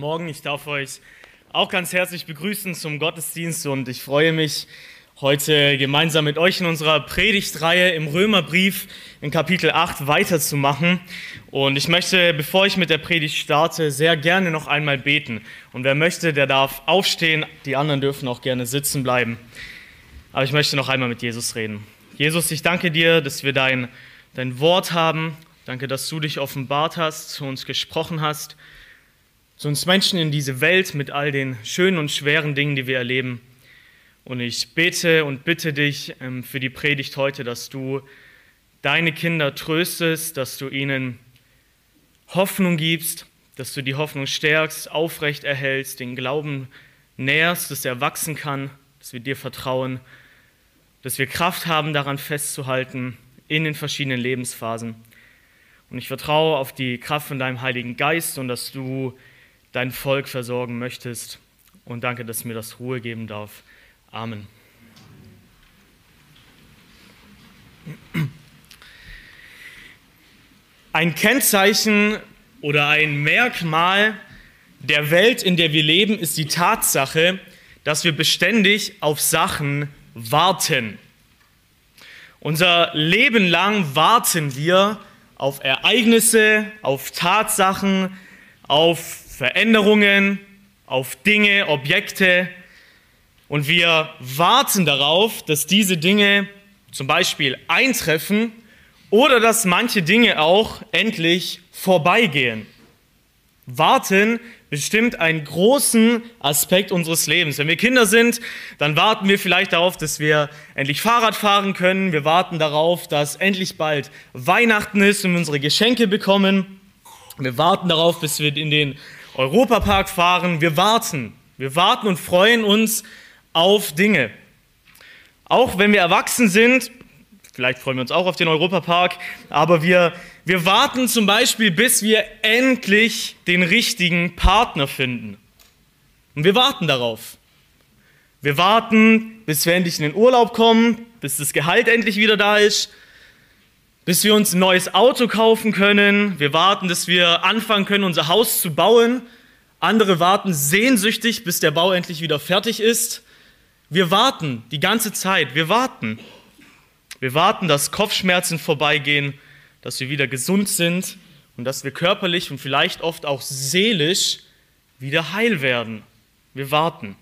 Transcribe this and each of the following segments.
Morgen, ich darf euch auch ganz herzlich begrüßen zum Gottesdienst und ich freue mich, heute gemeinsam mit euch in unserer Predigtreihe im Römerbrief in Kapitel 8 weiterzumachen. Und ich möchte, bevor ich mit der Predigt starte, sehr gerne noch einmal beten. Und wer möchte, der darf aufstehen, die anderen dürfen auch gerne sitzen bleiben. Aber ich möchte noch einmal mit Jesus reden. Jesus, ich danke dir, dass wir dein, dein Wort haben. Danke, dass du dich offenbart hast, zu uns gesprochen hast zu uns Menschen in diese Welt mit all den schönen und schweren Dingen, die wir erleben. Und ich bete und bitte dich ähm, für die Predigt heute, dass du deine Kinder tröstest, dass du ihnen Hoffnung gibst, dass du die Hoffnung stärkst, aufrecht erhältst, den Glauben nährst, dass er wachsen kann, dass wir dir vertrauen, dass wir Kraft haben, daran festzuhalten in den verschiedenen Lebensphasen. Und ich vertraue auf die Kraft von deinem Heiligen Geist und dass du dein Volk versorgen möchtest. Und danke, dass mir das Ruhe geben darf. Amen. Ein Kennzeichen oder ein Merkmal der Welt, in der wir leben, ist die Tatsache, dass wir beständig auf Sachen warten. Unser Leben lang warten wir auf Ereignisse, auf Tatsachen, auf Veränderungen, auf Dinge, Objekte. Und wir warten darauf, dass diese Dinge zum Beispiel eintreffen oder dass manche Dinge auch endlich vorbeigehen. Warten bestimmt einen großen Aspekt unseres Lebens. Wenn wir Kinder sind, dann warten wir vielleicht darauf, dass wir endlich Fahrrad fahren können. Wir warten darauf, dass endlich bald Weihnachten ist und wir unsere Geschenke bekommen. Wir warten darauf, bis wir in den Europapark fahren. Wir warten. Wir warten und freuen uns auf Dinge. Auch wenn wir erwachsen sind, vielleicht freuen wir uns auch auf den Europapark, aber wir, wir warten zum Beispiel, bis wir endlich den richtigen Partner finden. Und wir warten darauf. Wir warten, bis wir endlich in den Urlaub kommen, bis das Gehalt endlich wieder da ist, bis wir uns ein neues Auto kaufen können. Wir warten, dass wir anfangen können, unser Haus zu bauen. Andere warten sehnsüchtig, bis der Bau endlich wieder fertig ist. Wir warten die ganze Zeit. Wir warten. Wir warten, dass Kopfschmerzen vorbeigehen, dass wir wieder gesund sind und dass wir körperlich und vielleicht oft auch seelisch wieder heil werden. Wir warten.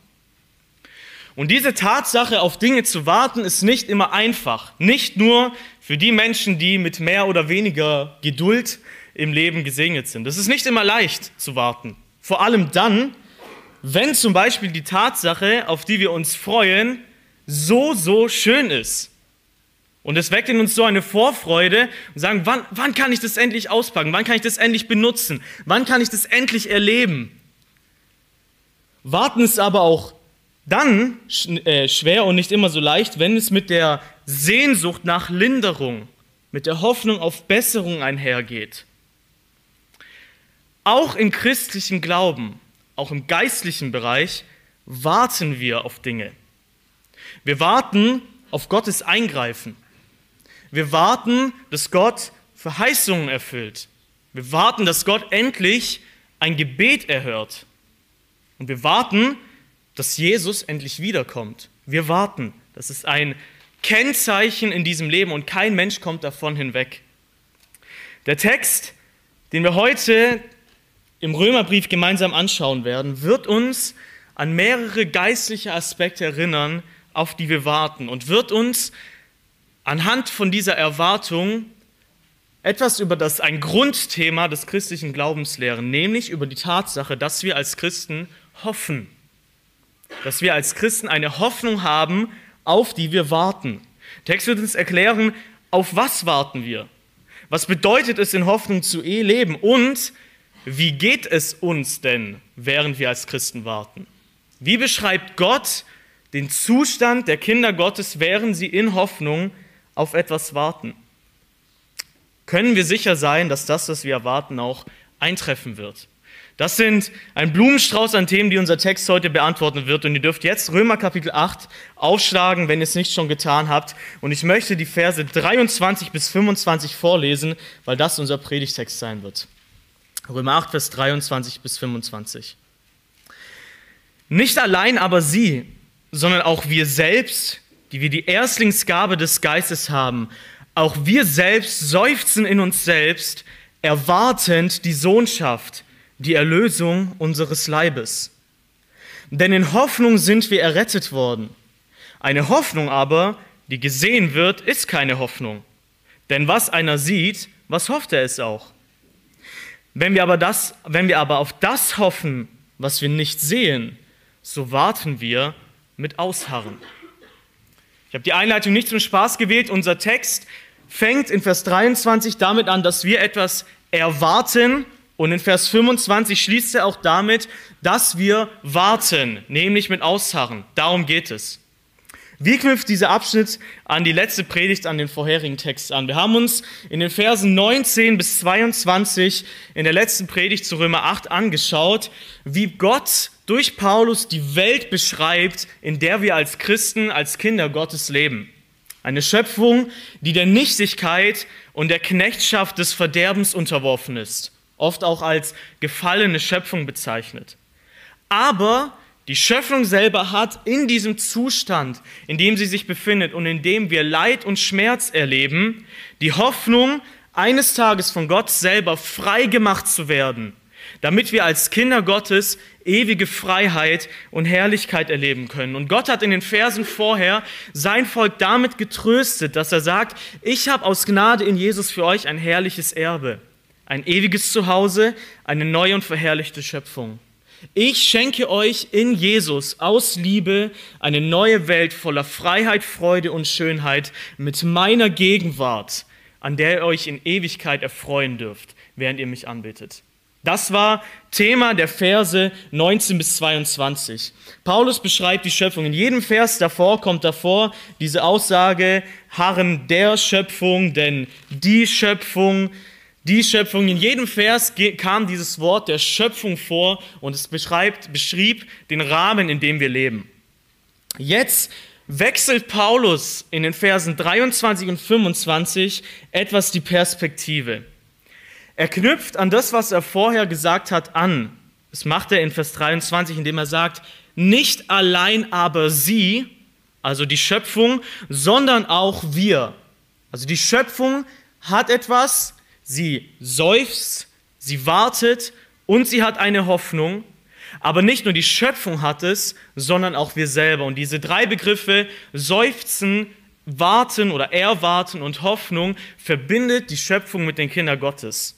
Und diese Tatsache, auf Dinge zu warten, ist nicht immer einfach. Nicht nur für die Menschen, die mit mehr oder weniger Geduld im Leben gesegnet sind. Es ist nicht immer leicht zu warten. Vor allem dann, wenn zum Beispiel die Tatsache, auf die wir uns freuen, so, so schön ist. Und es weckt in uns so eine Vorfreude und sagen, wann, wann kann ich das endlich auspacken? Wann kann ich das endlich benutzen? Wann kann ich das endlich erleben? Warten ist aber auch dann äh, schwer und nicht immer so leicht, wenn es mit der Sehnsucht nach Linderung, mit der Hoffnung auf Besserung einhergeht. Auch im christlichen Glauben, auch im geistlichen Bereich, warten wir auf Dinge. Wir warten auf Gottes Eingreifen. Wir warten, dass Gott Verheißungen erfüllt. Wir warten, dass Gott endlich ein Gebet erhört. Und wir warten, dass Jesus endlich wiederkommt. Wir warten. Das ist ein Kennzeichen in diesem Leben und kein Mensch kommt davon hinweg. Der Text, den wir heute im Römerbrief gemeinsam anschauen werden, wird uns an mehrere geistliche Aspekte erinnern, auf die wir warten und wird uns anhand von dieser Erwartung etwas über das ein Grundthema des christlichen Glaubens lehren, nämlich über die Tatsache, dass wir als Christen hoffen dass wir als Christen eine Hoffnung haben, auf die wir warten. Der Text wird uns erklären, auf was warten wir? Was bedeutet es, in Hoffnung zu leben? Und wie geht es uns denn, während wir als Christen warten? Wie beschreibt Gott den Zustand der Kinder Gottes, während sie in Hoffnung auf etwas warten? Können wir sicher sein, dass das, was wir erwarten, auch eintreffen wird? Das sind ein Blumenstrauß an Themen, die unser Text heute beantworten wird. Und ihr dürft jetzt Römer Kapitel 8 aufschlagen, wenn ihr es nicht schon getan habt. Und ich möchte die Verse 23 bis 25 vorlesen, weil das unser Predigtext sein wird. Römer 8, Vers 23 bis 25. Nicht allein aber sie, sondern auch wir selbst, die wir die Erstlingsgabe des Geistes haben, auch wir selbst seufzen in uns selbst, erwartend die Sohnschaft, die Erlösung unseres Leibes. Denn in Hoffnung sind wir errettet worden. Eine Hoffnung aber, die gesehen wird, ist keine Hoffnung. Denn was einer sieht, was hofft er es auch? Wenn wir aber, das, wenn wir aber auf das hoffen, was wir nicht sehen, so warten wir mit Ausharren. Ich habe die Einleitung nicht zum Spaß gewählt. Unser Text fängt in Vers 23 damit an, dass wir etwas erwarten. Und in Vers 25 schließt er auch damit, dass wir warten, nämlich mit Ausharren. Darum geht es. Wie knüpft dieser Abschnitt an die letzte Predigt, an den vorherigen Text an? Wir haben uns in den Versen 19 bis 22 in der letzten Predigt zu Römer 8 angeschaut, wie Gott durch Paulus die Welt beschreibt, in der wir als Christen, als Kinder Gottes leben. Eine Schöpfung, die der Nichtigkeit und der Knechtschaft des Verderbens unterworfen ist, oft auch als gefallene Schöpfung bezeichnet. Aber die Schöpfung selber hat in diesem Zustand, in dem sie sich befindet und in dem wir Leid und Schmerz erleben, die Hoffnung, eines Tages von Gott selber frei gemacht zu werden, damit wir als Kinder Gottes ewige Freiheit und Herrlichkeit erleben können. Und Gott hat in den Versen vorher sein Volk damit getröstet, dass er sagt, ich habe aus Gnade in Jesus für euch ein herrliches Erbe, ein ewiges Zuhause, eine neue und verherrlichte Schöpfung. Ich schenke euch in Jesus aus Liebe eine neue Welt voller Freiheit, Freude und Schönheit mit meiner Gegenwart, an der ihr euch in Ewigkeit erfreuen dürft, während ihr mich anbetet. Das war Thema der Verse 19 bis 22. Paulus beschreibt die Schöpfung. In jedem Vers davor kommt davor diese Aussage, Harren der Schöpfung, denn die Schöpfung die Schöpfung. In jedem Vers kam dieses Wort der Schöpfung vor und es beschreibt, beschrieb den Rahmen, in dem wir leben. Jetzt wechselt Paulus in den Versen 23 und 25 etwas die Perspektive. Er knüpft an das, was er vorher gesagt hat, an. Das macht er in Vers 23, indem er sagt, nicht allein aber sie, also die Schöpfung, sondern auch wir. Also die Schöpfung hat etwas, Sie seufzt, sie wartet und sie hat eine Hoffnung. Aber nicht nur die Schöpfung hat es, sondern auch wir selber. Und diese drei Begriffe, seufzen, warten oder erwarten und Hoffnung, verbindet die Schöpfung mit den Kindern Gottes.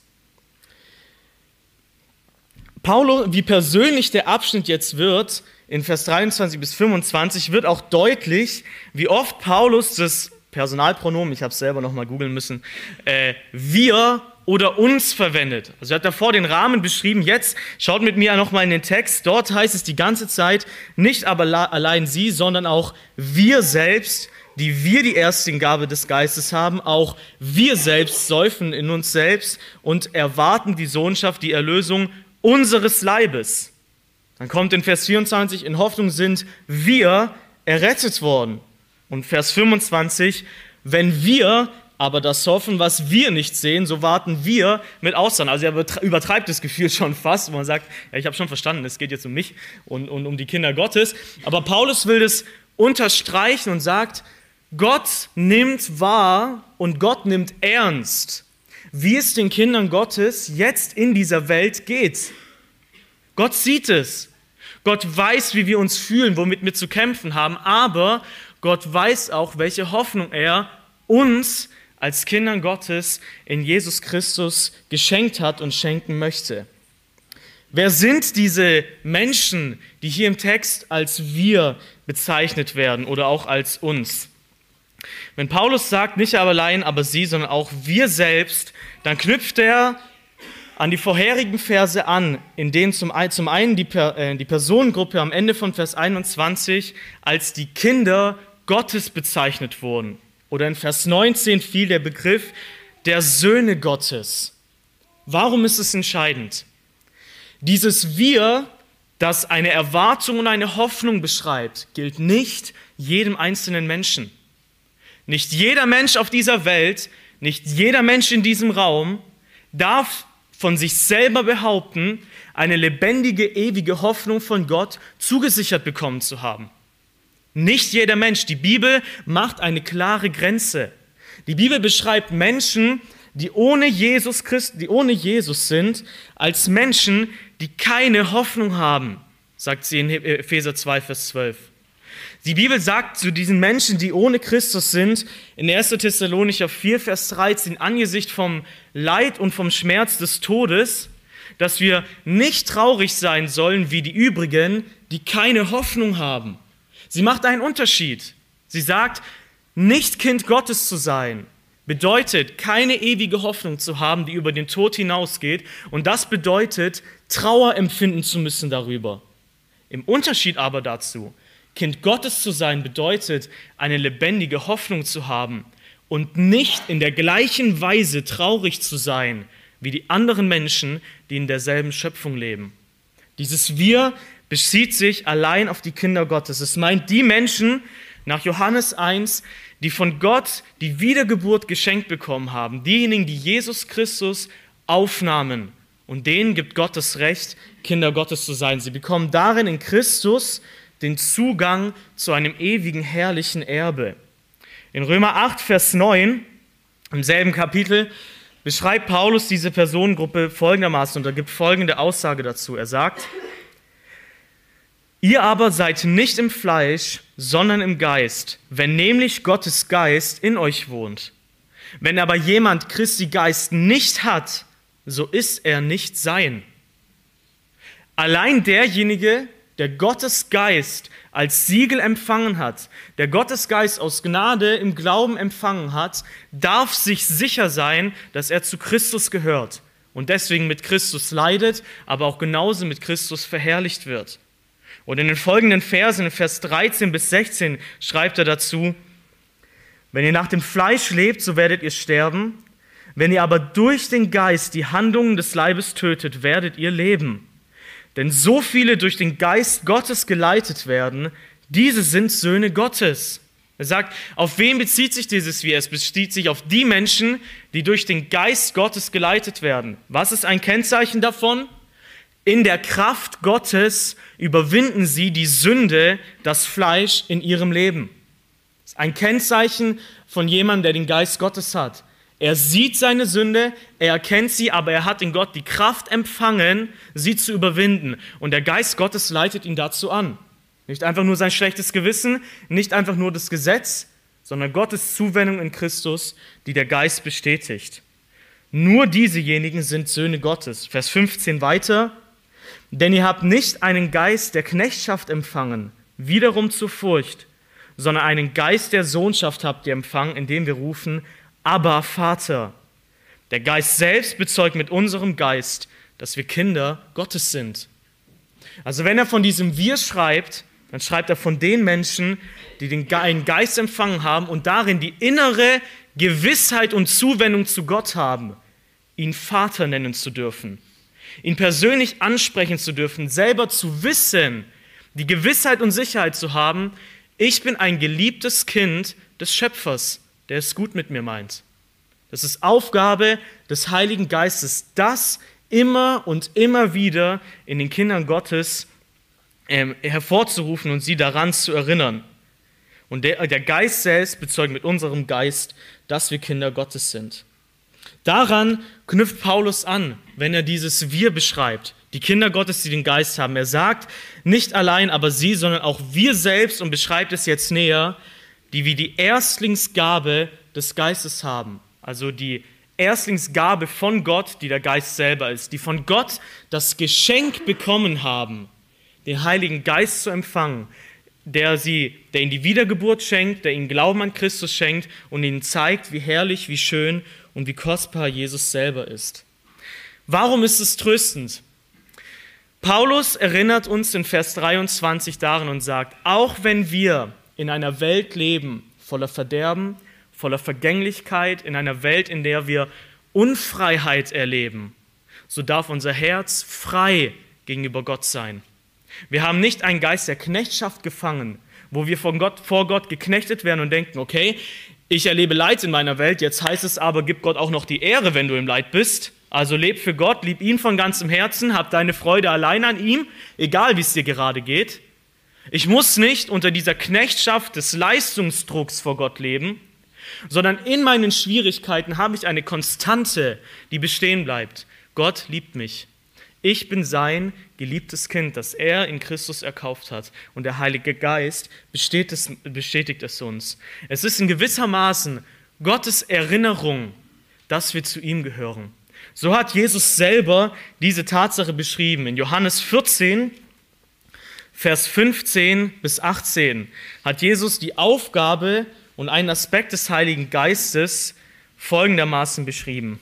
Paulo, wie persönlich der Abschnitt jetzt wird, in Vers 23 bis 25, wird auch deutlich, wie oft Paulus das Personalpronomen, ich habe es selber nochmal googeln müssen, äh, wir oder uns verwendet. Also er hat davor den Rahmen beschrieben. Jetzt schaut mit mir nochmal in den Text. Dort heißt es die ganze Zeit, nicht aber allein sie, sondern auch wir selbst, die wir die Gabe des Geistes haben, auch wir selbst säufen in uns selbst und erwarten die Sohnschaft, die Erlösung unseres Leibes. Dann kommt in Vers 24, in Hoffnung sind wir errettet worden. Und Vers 25, wenn wir aber das hoffen, was wir nicht sehen, so warten wir mit Ausdauer. Also er übertreibt das Gefühl schon fast, wo man sagt, ja, ich habe schon verstanden, es geht jetzt um mich und, und um die Kinder Gottes. Aber Paulus will das unterstreichen und sagt, Gott nimmt wahr und Gott nimmt ernst, wie es den Kindern Gottes jetzt in dieser Welt geht. Gott sieht es. Gott weiß, wie wir uns fühlen, womit wir zu kämpfen haben, aber Gott weiß auch, welche Hoffnung er uns als Kindern Gottes in Jesus Christus geschenkt hat und schenken möchte. Wer sind diese Menschen, die hier im Text als wir bezeichnet werden oder auch als uns? Wenn Paulus sagt, nicht aber allein, aber sie, sondern auch wir selbst, dann knüpft er an die vorherigen Verse an, in denen zum, einen äh, die Personengruppe am Ende von Vers 21 als die Kinder Gottes bezeichnet wurden. Oder in Vers 19 fiel der Begriff der Söhne Gottes. Warum ist es entscheidend? Dieses Wir, das eine Erwartung und eine Hoffnung beschreibt, gilt nicht jedem einzelnen Menschen. Nicht jeder Mensch auf dieser Welt, nicht jeder Mensch in diesem Raum darf von sich selber behaupten, eine lebendige, ewige Hoffnung von Gott zugesichert bekommen zu haben. Nicht jeder Mensch. Die Bibel macht eine klare Grenze. Die Bibel beschreibt Menschen, die ohne Jesus Christ, die ohne Jesus sind, als Menschen, die keine Hoffnung haben, sagt sie in Epheser 2, Vers 12. Die Bibel sagt zu diesen Menschen, die ohne Christus sind, in 1. Thessalonicher 4, Vers 13, angesichts vom Leid und vom Schmerz des Todes, dass wir nicht traurig sein sollen wie die übrigen, die keine Hoffnung haben. Sie macht einen Unterschied. Sie sagt, nicht Kind Gottes zu sein, bedeutet, keine ewige Hoffnung zu haben, die über den Tod hinausgeht. Und das bedeutet, Trauer empfinden zu müssen darüber. Im Unterschied aber dazu, Kind Gottes zu sein, bedeutet, eine lebendige Hoffnung zu haben und nicht in der gleichen Weise traurig zu sein wie die anderen Menschen, die in derselben Schöpfung leben. Dieses Wir bezieht sich allein auf die Kinder Gottes. Es meint die Menschen nach Johannes 1, die von Gott die Wiedergeburt geschenkt bekommen haben, diejenigen, die Jesus Christus aufnahmen. Und denen gibt Gott das Recht, Kinder Gottes zu sein. Sie bekommen darin in Christus den Zugang zu einem ewigen, herrlichen Erbe. In Römer 8, Vers 9, im selben Kapitel, beschreibt Paulus diese Personengruppe folgendermaßen und er gibt folgende Aussage dazu. Er sagt, Ihr aber seid nicht im Fleisch, sondern im Geist, wenn nämlich Gottes Geist in euch wohnt. Wenn aber jemand Christi Geist nicht hat, so ist er nicht sein. Allein derjenige, der Gottes Geist als Siegel empfangen hat, der Gottes Geist aus Gnade im Glauben empfangen hat, darf sich sicher sein, dass er zu Christus gehört und deswegen mit Christus leidet, aber auch genauso mit Christus verherrlicht wird. Und in den folgenden Versen, Vers 13 bis 16, schreibt er dazu, wenn ihr nach dem Fleisch lebt, so werdet ihr sterben. Wenn ihr aber durch den Geist die Handlungen des Leibes tötet, werdet ihr leben. Denn so viele durch den Geist Gottes geleitet werden, diese sind Söhne Gottes. Er sagt, auf wen bezieht sich dieses Wir? Es bezieht sich auf die Menschen, die durch den Geist Gottes geleitet werden. Was ist ein Kennzeichen davon? In der Kraft Gottes überwinden sie die Sünde, das Fleisch in ihrem Leben. Das ist ein Kennzeichen von jemandem, der den Geist Gottes hat. Er sieht seine Sünde, er erkennt sie, aber er hat in Gott die Kraft empfangen, sie zu überwinden. Und der Geist Gottes leitet ihn dazu an. Nicht einfach nur sein schlechtes Gewissen, nicht einfach nur das Gesetz, sondern Gottes Zuwendung in Christus, die der Geist bestätigt. Nur diesejenigen sind Söhne Gottes. Vers 15 weiter. Denn ihr habt nicht einen Geist der Knechtschaft empfangen, wiederum zur Furcht, sondern einen Geist der Sohnschaft habt ihr empfangen, indem wir rufen, aber Vater. Der Geist selbst bezeugt mit unserem Geist, dass wir Kinder Gottes sind. Also wenn er von diesem Wir schreibt, dann schreibt er von den Menschen, die den Geist empfangen haben und darin die innere Gewissheit und Zuwendung zu Gott haben, ihn Vater nennen zu dürfen ihn persönlich ansprechen zu dürfen, selber zu wissen, die Gewissheit und Sicherheit zu haben, ich bin ein geliebtes Kind des Schöpfers, der es gut mit mir meint. Das ist Aufgabe des Heiligen Geistes, das immer und immer wieder in den Kindern Gottes ähm, hervorzurufen und sie daran zu erinnern. Und der, der Geist selbst bezeugt mit unserem Geist, dass wir Kinder Gottes sind. Daran knüpft Paulus an, wenn er dieses Wir beschreibt. Die Kinder Gottes, die den Geist haben. Er sagt, nicht allein aber sie, sondern auch wir selbst und beschreibt es jetzt näher, die wie die Erstlingsgabe des Geistes haben. Also die Erstlingsgabe von Gott, die der Geist selber ist, die von Gott das Geschenk bekommen haben, den Heiligen Geist zu empfangen, der, sie, der ihnen die Wiedergeburt schenkt, der ihnen Glauben an Christus schenkt und ihnen zeigt, wie herrlich, wie schön und wie kostbar Jesus selber ist. Warum ist es tröstend? Paulus erinnert uns in Vers 23 daran und sagt, auch wenn wir in einer Welt leben voller Verderben, voller Vergänglichkeit, in einer Welt, in der wir Unfreiheit erleben, so darf unser Herz frei gegenüber Gott sein. Wir haben nicht einen Geist der Knechtschaft gefangen, wo wir von Gott, vor Gott geknechtet werden und denken, okay, ich erlebe Leid in meiner Welt, jetzt heißt es aber, gib Gott auch noch die Ehre, wenn du im Leid bist. Also leb für Gott, lieb ihn von ganzem Herzen, hab deine Freude allein an ihm, egal wie es dir gerade geht. Ich muss nicht unter dieser Knechtschaft des Leistungsdrucks vor Gott leben, sondern in meinen Schwierigkeiten habe ich eine Konstante, die bestehen bleibt. Gott liebt mich. Ich bin sein geliebtes Kind, das er in Christus erkauft hat. Und der Heilige Geist bestätigt es, uns. Es ist in gewisser Maßen Gottes Erinnerung, dass wir zu ihm gehören. So hat Jesus selber diese Tatsache beschrieben. In Johannes 14, Vers 15 bis 18 hat Jesus die Aufgabe und einen Aspekt des Heiligen Geistes folgendermaßen beschrieben.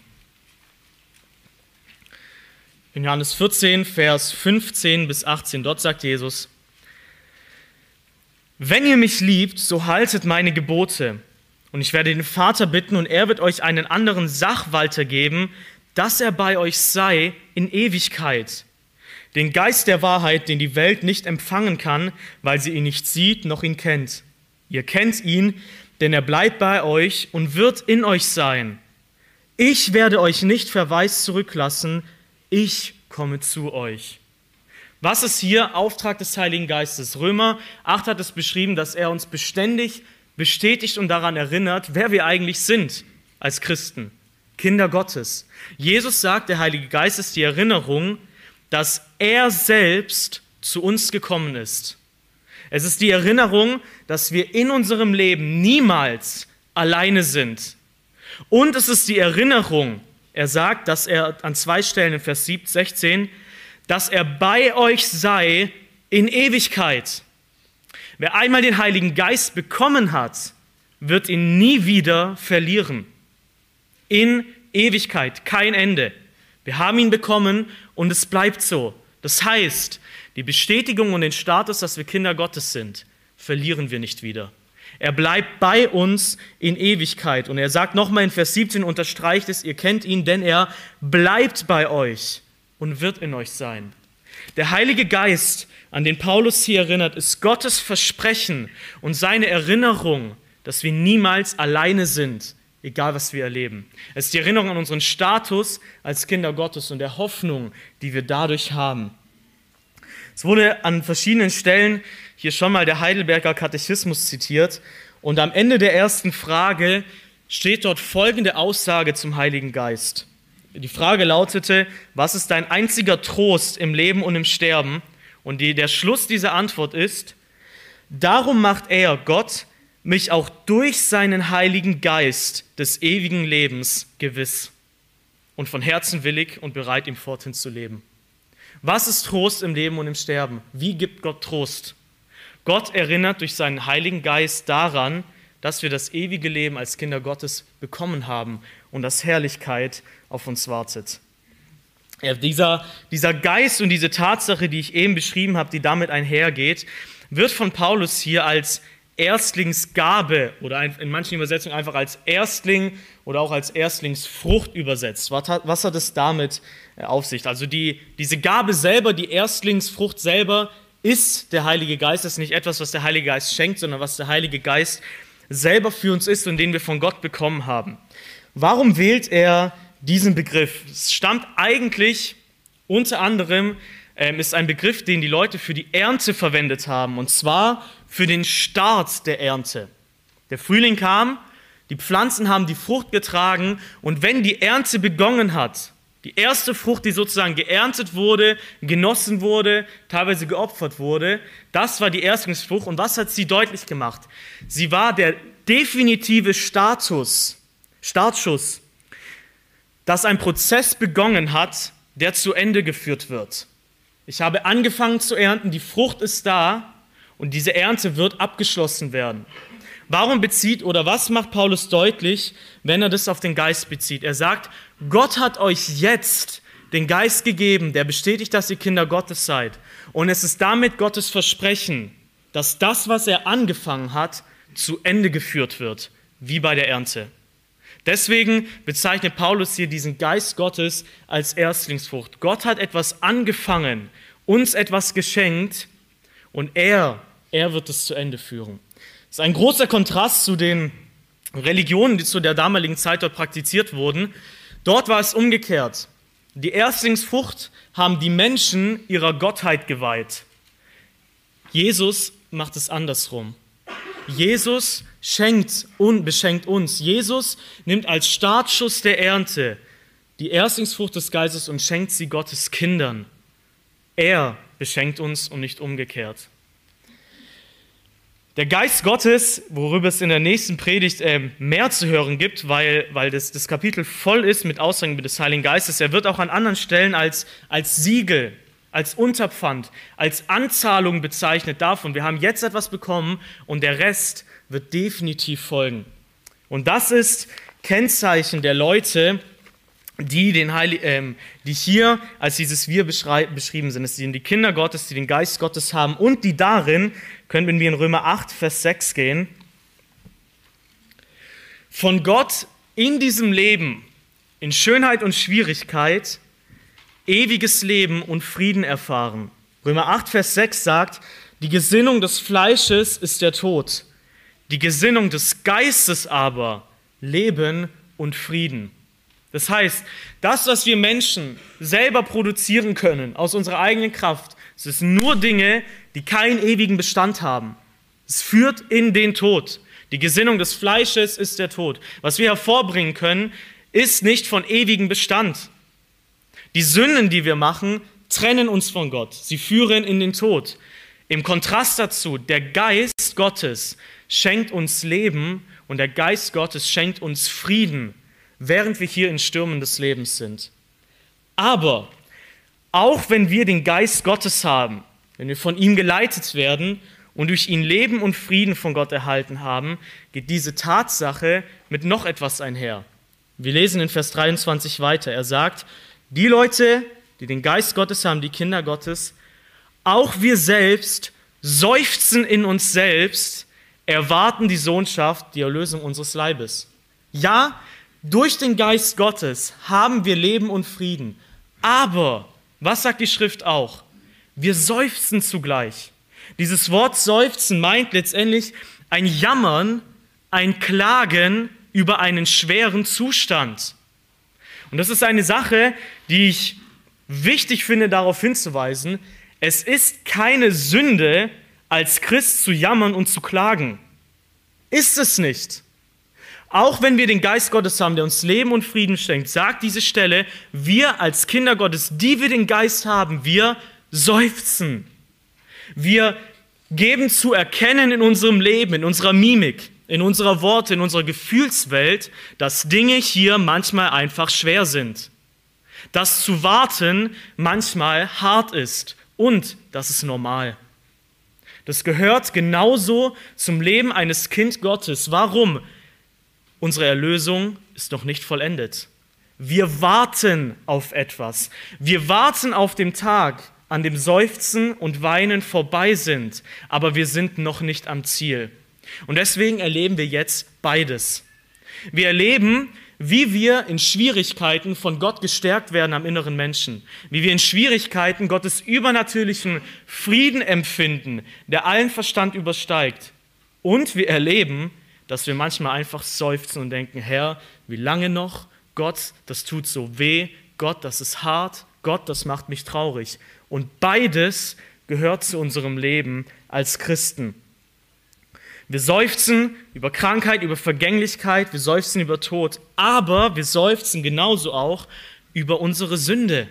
In Johannes 14, Vers 15 bis 18, dort sagt Jesus, wenn ihr mich liebt, so haltet meine Gebote. Und ich werde den Vater bitten, und er wird euch einen anderen Sachwalter geben, dass er bei euch sei in Ewigkeit. Den Geist der Wahrheit, den die Welt nicht empfangen kann, weil sie ihn nicht sieht noch ihn kennt. Ihr kennt ihn, denn er bleibt bei euch und wird in euch sein. Ich werde euch nicht verweist zurücklassen, ich komme zu euch. Was ist hier Auftrag des Heiligen Geistes? Römer 8 hat es beschrieben, dass er uns beständig bestätigt und daran erinnert, wer wir eigentlich sind als Christen, Kinder Gottes. Jesus sagt, der Heilige Geist ist die Erinnerung, dass er selbst zu uns gekommen ist. Es ist die Erinnerung, dass wir in unserem Leben niemals alleine sind. Und es ist die Erinnerung, er sagt, dass er an zwei Stellen in Vers 16, dass er bei euch sei in Ewigkeit. Wer einmal den Heiligen Geist bekommen hat, wird ihn nie wieder verlieren. In Ewigkeit, kein Ende. Wir haben ihn bekommen und es bleibt so. Das heißt, die Bestätigung und den Status, dass wir Kinder Gottes sind, verlieren wir nicht wieder. Er bleibt bei uns in Ewigkeit. Und er sagt nochmal in Vers 17, unterstreicht es, ihr kennt ihn, denn er bleibt bei euch und wird in euch sein. Der Heilige Geist, an den Paulus hier erinnert, ist Gottes Versprechen und seine Erinnerung, dass wir niemals alleine sind, egal was wir erleben. Es ist die Erinnerung an unseren Status als Kinder Gottes und der Hoffnung, die wir dadurch haben. Es wurde an verschiedenen Stellen hier schon mal der Heidelberger Katechismus zitiert und am Ende der ersten Frage steht dort folgende Aussage zum Heiligen Geist. Die Frage lautete, was ist dein einziger Trost im Leben und im Sterben? Und die, der Schluss dieser Antwort ist, darum macht er, Gott, mich auch durch seinen Heiligen Geist des ewigen Lebens gewiss und von Herzen willig und bereit, ihm forthin zu leben. Was ist Trost im Leben und im Sterben? Wie gibt Gott Trost? Gott erinnert durch seinen Heiligen Geist daran, dass wir das ewige Leben als Kinder Gottes bekommen haben und dass Herrlichkeit auf uns wartet. Ja, dieser, dieser Geist und diese Tatsache, die ich eben beschrieben habe, die damit einhergeht, wird von Paulus hier als Erstlingsgabe oder in manchen Übersetzungen einfach als Erstling oder auch als Erstlingsfrucht übersetzt. Was hat, was hat es damit äh, auf sich? Also die, diese Gabe selber, die Erstlingsfrucht selber, ist der Heilige Geist. Das ist nicht etwas, was der Heilige Geist schenkt, sondern was der Heilige Geist selber für uns ist und den wir von Gott bekommen haben. Warum wählt er diesen Begriff? Es stammt eigentlich unter anderem, ähm, ist ein Begriff, den die Leute für die Ernte verwendet haben. Und zwar für den Start der Ernte. Der Frühling kam, die Pflanzen haben die Frucht getragen und wenn die Ernte begonnen hat, die erste Frucht, die sozusagen geerntet wurde, genossen wurde, teilweise geopfert wurde, das war die Erstlingsfrucht. Und was hat sie deutlich gemacht? Sie war der definitive Status, Startschuss, dass ein Prozess begonnen hat, der zu Ende geführt wird. Ich habe angefangen zu ernten, die Frucht ist da und diese Ernte wird abgeschlossen werden. Warum bezieht oder was macht Paulus deutlich, wenn er das auf den Geist bezieht? Er sagt, Gott hat euch jetzt den Geist gegeben, der bestätigt, dass ihr Kinder Gottes seid. Und es ist damit Gottes Versprechen, dass das, was er angefangen hat, zu Ende geführt wird, wie bei der Ernte. Deswegen bezeichnet Paulus hier diesen Geist Gottes als Erstlingsfrucht. Gott hat etwas angefangen, uns etwas geschenkt und er er wird es zu Ende führen. Das ist ein großer Kontrast zu den Religionen, die zu der damaligen Zeit dort praktiziert wurden. Dort war es umgekehrt. Die Erstlingsfrucht haben die Menschen ihrer Gottheit geweiht. Jesus macht es andersrum. Jesus schenkt und beschenkt uns. Jesus nimmt als Startschuss der Ernte die Erstlingsfrucht des Geistes und schenkt sie Gottes Kindern. Er beschenkt uns und nicht umgekehrt. Der Geist Gottes, worüber es in der nächsten Predigt äh, mehr zu hören gibt, weil, weil das, das Kapitel voll ist mit Aussagen des Heiligen Geistes, er wird auch an anderen Stellen als, als Siegel, als Unterpfand, als Anzahlung bezeichnet davon. Wir haben jetzt etwas bekommen und der Rest wird definitiv folgen. Und das ist Kennzeichen der Leute, die, den Heil ähm, die hier als dieses Wir beschrieben sind. Es sind die Kinder Gottes, die den Geist Gottes haben und die darin, können wir in Römer 8, Vers 6 gehen, von Gott in diesem Leben, in Schönheit und Schwierigkeit, ewiges Leben und Frieden erfahren. Römer 8, Vers 6 sagt, die Gesinnung des Fleisches ist der Tod, die Gesinnung des Geistes aber Leben und Frieden. Das heißt, das, was wir Menschen selber produzieren können aus unserer eigenen Kraft, es ist nur Dinge, die keinen ewigen Bestand haben. Es führt in den Tod. Die Gesinnung des Fleisches ist der Tod. Was wir hervorbringen können, ist nicht von ewigem Bestand. Die Sünden, die wir machen, trennen uns von Gott. Sie führen in den Tod. Im Kontrast dazu, der Geist Gottes schenkt uns Leben und der Geist Gottes schenkt uns Frieden während wir hier in Stürmen des Lebens sind. Aber auch wenn wir den Geist Gottes haben, wenn wir von ihm geleitet werden und durch ihn Leben und Frieden von Gott erhalten haben, geht diese Tatsache mit noch etwas einher. Wir lesen in Vers 23 weiter. Er sagt, die Leute, die den Geist Gottes haben, die Kinder Gottes, auch wir selbst seufzen in uns selbst, erwarten die Sohnschaft, die Erlösung unseres Leibes. Ja, durch den Geist Gottes haben wir Leben und Frieden. Aber, was sagt die Schrift auch? Wir seufzen zugleich. Dieses Wort seufzen meint letztendlich ein Jammern, ein Klagen über einen schweren Zustand. Und das ist eine Sache, die ich wichtig finde, darauf hinzuweisen. Es ist keine Sünde, als Christ zu jammern und zu klagen. Ist es nicht. Auch wenn wir den Geist Gottes haben, der uns Leben und Frieden schenkt, sagt diese Stelle, wir als Kinder Gottes, die wir den Geist haben, wir seufzen. Wir geben zu erkennen in unserem Leben, in unserer Mimik, in unserer Worte, in unserer Gefühlswelt, dass Dinge hier manchmal einfach schwer sind. Dass zu warten manchmal hart ist und das ist normal. Das gehört genauso zum Leben eines Kind Gottes. Warum? Unsere Erlösung ist noch nicht vollendet. Wir warten auf etwas. Wir warten auf den Tag, an dem Seufzen und Weinen vorbei sind, aber wir sind noch nicht am Ziel. Und deswegen erleben wir jetzt beides. Wir erleben, wie wir in Schwierigkeiten von Gott gestärkt werden am inneren Menschen, wie wir in Schwierigkeiten Gottes übernatürlichen Frieden empfinden, der allen Verstand übersteigt. Und wir erleben, dass wir manchmal einfach seufzen und denken, Herr, wie lange noch? Gott, das tut so weh. Gott, das ist hart. Gott, das macht mich traurig. Und beides gehört zu unserem Leben als Christen. Wir seufzen über Krankheit, über Vergänglichkeit, wir seufzen über Tod, aber wir seufzen genauso auch über unsere Sünde.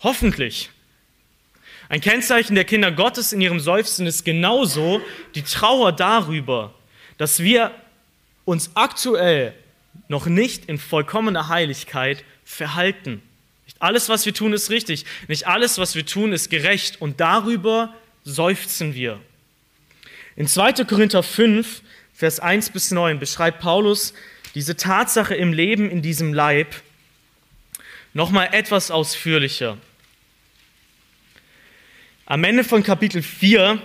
Hoffentlich. Ein Kennzeichen der Kinder Gottes in ihrem Seufzen ist genauso die Trauer darüber, dass wir uns aktuell noch nicht in vollkommener Heiligkeit verhalten. Nicht alles, was wir tun, ist richtig. Nicht alles, was wir tun, ist gerecht. Und darüber seufzen wir. In 2. Korinther 5, Vers 1 bis 9 beschreibt Paulus diese Tatsache im Leben in diesem Leib nochmal etwas ausführlicher. Am Ende von Kapitel 4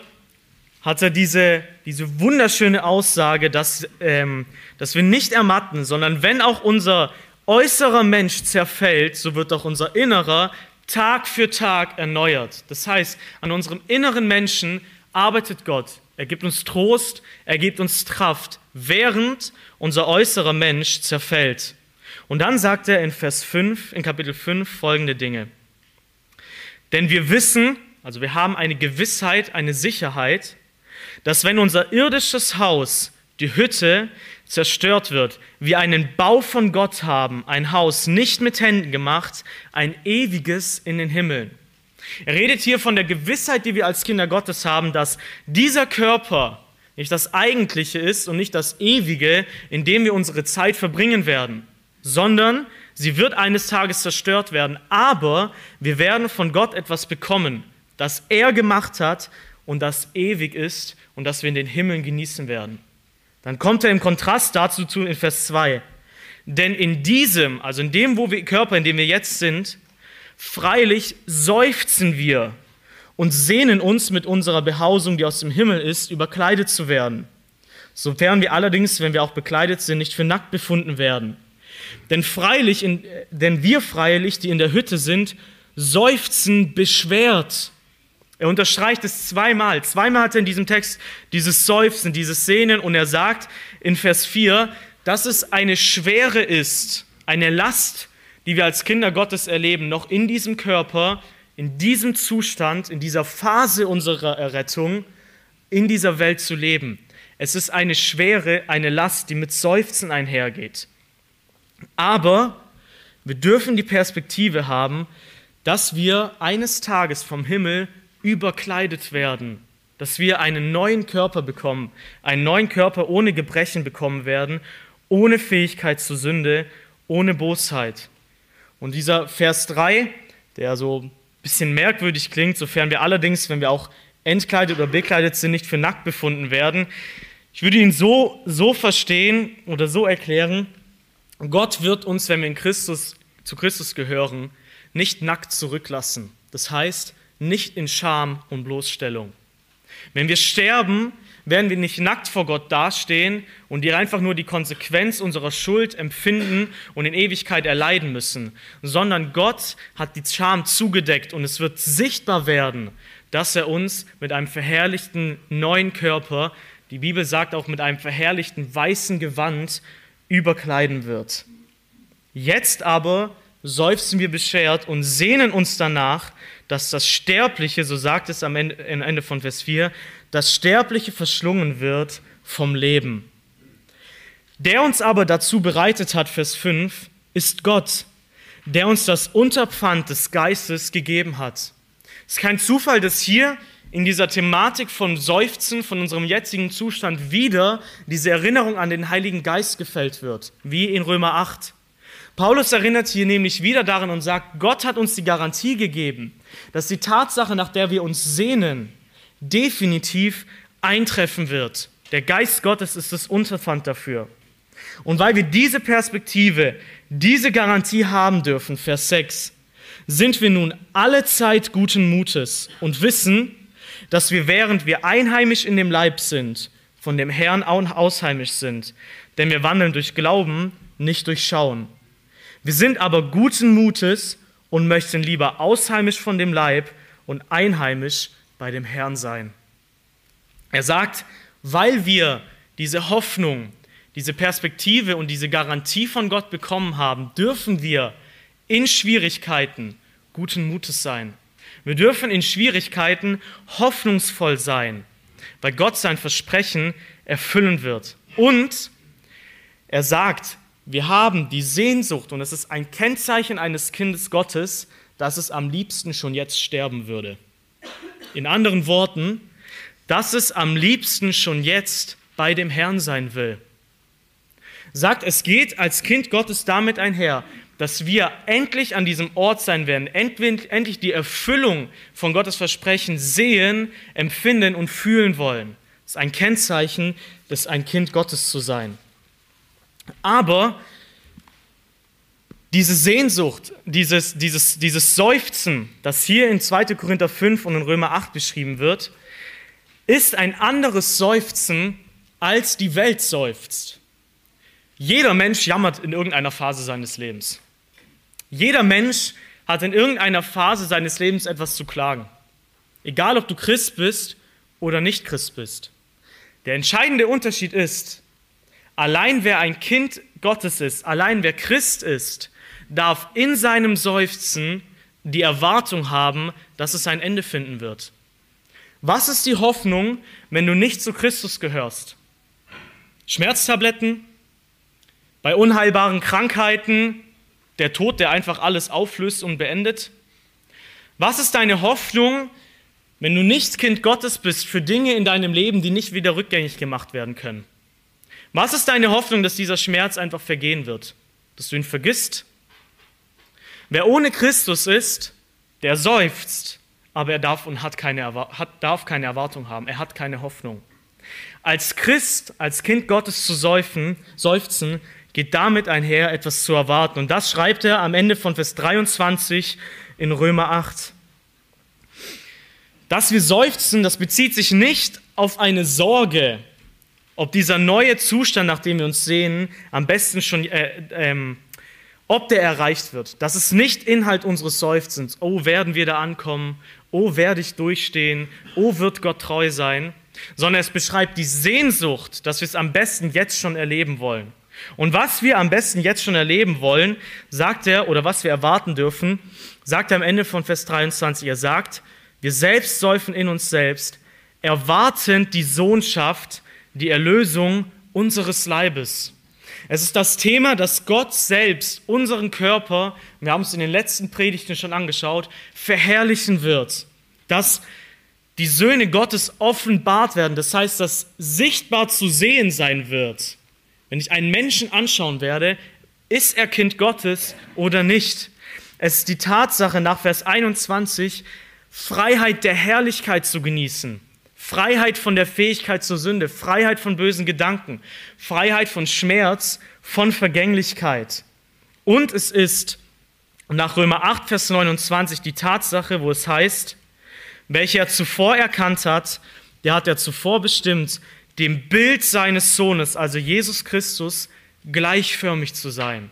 hat er diese, diese wunderschöne Aussage, dass, ähm, dass wir nicht ermatten, sondern wenn auch unser äußerer Mensch zerfällt, so wird auch unser innerer Tag für Tag erneuert. Das heißt, an unserem inneren Menschen arbeitet Gott. Er gibt uns Trost, er gibt uns Kraft, während unser äußerer Mensch zerfällt. Und dann sagt er in Vers 5, in Kapitel 5 folgende Dinge. Denn wir wissen, also wir haben eine Gewissheit, eine Sicherheit, dass wenn unser irdisches Haus, die Hütte, zerstört wird, wir einen Bau von Gott haben, ein Haus nicht mit Händen gemacht, ein ewiges in den Himmeln. Er redet hier von der Gewissheit, die wir als Kinder Gottes haben, dass dieser Körper nicht das Eigentliche ist und nicht das Ewige, in dem wir unsere Zeit verbringen werden, sondern sie wird eines Tages zerstört werden, aber wir werden von Gott etwas bekommen, das er gemacht hat und das ewig ist und das wir in den Himmeln genießen werden. Dann kommt er im Kontrast dazu zu in Vers 2. Denn in diesem, also in dem wo wir, Körper, in dem wir jetzt sind, freilich seufzen wir und sehnen uns mit unserer Behausung, die aus dem Himmel ist, überkleidet zu werden. Sofern wir allerdings, wenn wir auch bekleidet sind, nicht für nackt befunden werden. Denn freilich, in, denn wir freilich, die in der Hütte sind, seufzen beschwert er unterstreicht es zweimal. Zweimal hat er in diesem Text dieses Seufzen, dieses Sehnen und er sagt in Vers 4, dass es eine Schwere ist, eine Last, die wir als Kinder Gottes erleben, noch in diesem Körper, in diesem Zustand, in dieser Phase unserer Errettung, in dieser Welt zu leben. Es ist eine Schwere, eine Last, die mit Seufzen einhergeht. Aber wir dürfen die Perspektive haben, dass wir eines Tages vom Himmel überkleidet werden, dass wir einen neuen Körper bekommen, einen neuen Körper ohne Gebrechen bekommen werden, ohne Fähigkeit zur Sünde, ohne Bosheit. Und dieser Vers 3, der so ein bisschen merkwürdig klingt, sofern wir allerdings, wenn wir auch entkleidet oder bekleidet sind, nicht für nackt befunden werden, ich würde ihn so, so verstehen oder so erklären, Gott wird uns, wenn wir in Christus, zu Christus gehören, nicht nackt zurücklassen. Das heißt, nicht in Scham und Bloßstellung. Wenn wir sterben, werden wir nicht nackt vor Gott dastehen und dir einfach nur die Konsequenz unserer Schuld empfinden und in Ewigkeit erleiden müssen, sondern Gott hat die Scham zugedeckt und es wird sichtbar werden, dass er uns mit einem verherrlichten neuen Körper, die Bibel sagt auch mit einem verherrlichten weißen Gewand, überkleiden wird. Jetzt aber seufzen wir beschert und sehnen uns danach, dass das Sterbliche, so sagt es am Ende, Ende von Vers 4, das Sterbliche verschlungen wird vom Leben. Der uns aber dazu bereitet hat, Vers 5, ist Gott, der uns das Unterpfand des Geistes gegeben hat. Es ist kein Zufall, dass hier in dieser Thematik von Seufzen, von unserem jetzigen Zustand wieder diese Erinnerung an den Heiligen Geist gefällt wird, wie in Römer 8. Paulus erinnert hier nämlich wieder daran und sagt, Gott hat uns die Garantie gegeben, dass die Tatsache, nach der wir uns sehnen, definitiv eintreffen wird. Der Geist Gottes ist das Unterpfand dafür. Und weil wir diese Perspektive, diese Garantie haben dürfen, Vers 6, sind wir nun alle Zeit guten Mutes und wissen, dass wir, während wir einheimisch in dem Leib sind, von dem Herrn ausheimisch sind. Denn wir wandeln durch Glauben, nicht durch Schauen. Wir sind aber guten Mutes und möchten lieber ausheimisch von dem Leib und einheimisch bei dem Herrn sein. Er sagt, weil wir diese Hoffnung, diese Perspektive und diese Garantie von Gott bekommen haben, dürfen wir in Schwierigkeiten guten Mutes sein. Wir dürfen in Schwierigkeiten hoffnungsvoll sein, weil Gott sein Versprechen erfüllen wird. Und er sagt, wir haben die Sehnsucht, und es ist ein Kennzeichen eines Kindes Gottes, dass es am liebsten schon jetzt sterben würde. In anderen Worten, dass es am liebsten schon jetzt bei dem Herrn sein will. Sagt, es geht als Kind Gottes damit einher, dass wir endlich an diesem Ort sein werden, endlich die Erfüllung von Gottes Versprechen sehen, empfinden und fühlen wollen. Das ist ein Kennzeichen, das ein Kind Gottes zu sein. Aber diese Sehnsucht, dieses, dieses, dieses Seufzen, das hier in 2. Korinther 5 und in Römer 8 beschrieben wird, ist ein anderes Seufzen, als die Welt seufzt. Jeder Mensch jammert in irgendeiner Phase seines Lebens. Jeder Mensch hat in irgendeiner Phase seines Lebens etwas zu klagen. Egal, ob du Christ bist oder nicht Christ bist. Der entscheidende Unterschied ist, Allein wer ein Kind Gottes ist, allein wer Christ ist, darf in seinem Seufzen die Erwartung haben, dass es ein Ende finden wird. Was ist die Hoffnung, wenn du nicht zu Christus gehörst? Schmerztabletten? Bei unheilbaren Krankheiten? Der Tod, der einfach alles auflöst und beendet? Was ist deine Hoffnung, wenn du nicht Kind Gottes bist für Dinge in deinem Leben, die nicht wieder rückgängig gemacht werden können? Was ist deine Hoffnung, dass dieser Schmerz einfach vergehen wird? Dass du ihn vergisst? Wer ohne Christus ist, der seufzt, aber er darf und hat keine, hat, darf keine Erwartung haben. Er hat keine Hoffnung. Als Christ, als Kind Gottes zu säufen, seufzen, geht damit einher, etwas zu erwarten. Und das schreibt er am Ende von Vers 23 in Römer 8. Dass wir seufzen, das bezieht sich nicht auf eine Sorge, ob dieser neue Zustand, nach dem wir uns sehen, am besten schon, äh, ähm, ob der erreicht wird. Das ist nicht Inhalt unseres Seufzens. Oh, werden wir da ankommen? Oh, werde ich durchstehen? Oh, wird Gott treu sein? Sondern es beschreibt die Sehnsucht, dass wir es am besten jetzt schon erleben wollen. Und was wir am besten jetzt schon erleben wollen, sagt er, oder was wir erwarten dürfen, sagt er am Ende von Vers 23. Er sagt, wir selbst säufen in uns selbst, erwartend die Sohnschaft, die Erlösung unseres Leibes. Es ist das Thema, dass Gott selbst unseren Körper, wir haben es in den letzten Predigten schon angeschaut, verherrlichen wird. Dass die Söhne Gottes offenbart werden, das heißt, dass sichtbar zu sehen sein wird. Wenn ich einen Menschen anschauen werde, ist er Kind Gottes oder nicht? Es ist die Tatsache nach Vers 21, Freiheit der Herrlichkeit zu genießen. Freiheit von der Fähigkeit zur Sünde, Freiheit von bösen Gedanken, Freiheit von Schmerz, von Vergänglichkeit. Und es ist nach Römer 8, Vers 29 die Tatsache, wo es heißt, welche er zuvor erkannt hat, der hat er zuvor bestimmt, dem Bild seines Sohnes, also Jesus Christus, gleichförmig zu sein.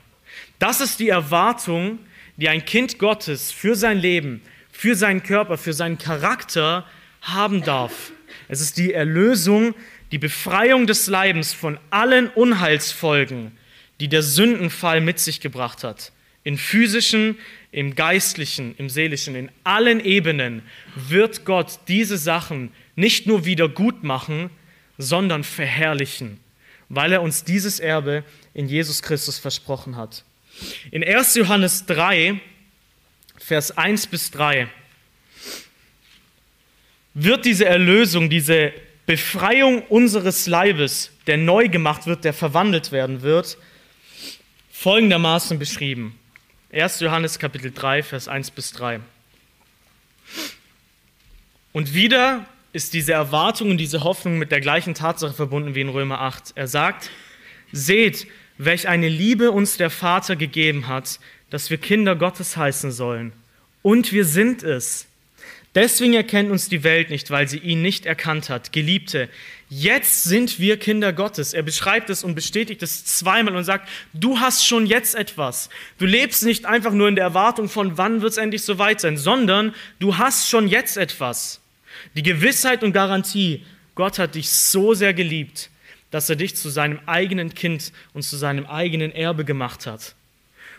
Das ist die Erwartung, die ein Kind Gottes für sein Leben, für seinen Körper, für seinen Charakter haben darf. Es ist die Erlösung, die Befreiung des Leibens von allen Unheilsfolgen, die der Sündenfall mit sich gebracht hat. In physischen, im geistlichen, im seelischen, in allen Ebenen wird Gott diese Sachen nicht nur wieder gut machen, sondern verherrlichen, weil er uns dieses Erbe in Jesus Christus versprochen hat. In 1. Johannes 3, Vers 1 bis 3 wird diese Erlösung, diese Befreiung unseres Leibes, der neu gemacht wird, der verwandelt werden wird, folgendermaßen beschrieben. 1. Johannes Kapitel 3, Vers 1 bis 3. Und wieder ist diese Erwartung und diese Hoffnung mit der gleichen Tatsache verbunden wie in Römer 8. Er sagt, seht, welch eine Liebe uns der Vater gegeben hat, dass wir Kinder Gottes heißen sollen. Und wir sind es. Deswegen erkennt uns die Welt nicht, weil sie ihn nicht erkannt hat. Geliebte, jetzt sind wir Kinder Gottes. Er beschreibt es und bestätigt es zweimal und sagt, du hast schon jetzt etwas. Du lebst nicht einfach nur in der Erwartung von, wann wird es endlich soweit sein, sondern du hast schon jetzt etwas. Die Gewissheit und Garantie, Gott hat dich so sehr geliebt, dass er dich zu seinem eigenen Kind und zu seinem eigenen Erbe gemacht hat.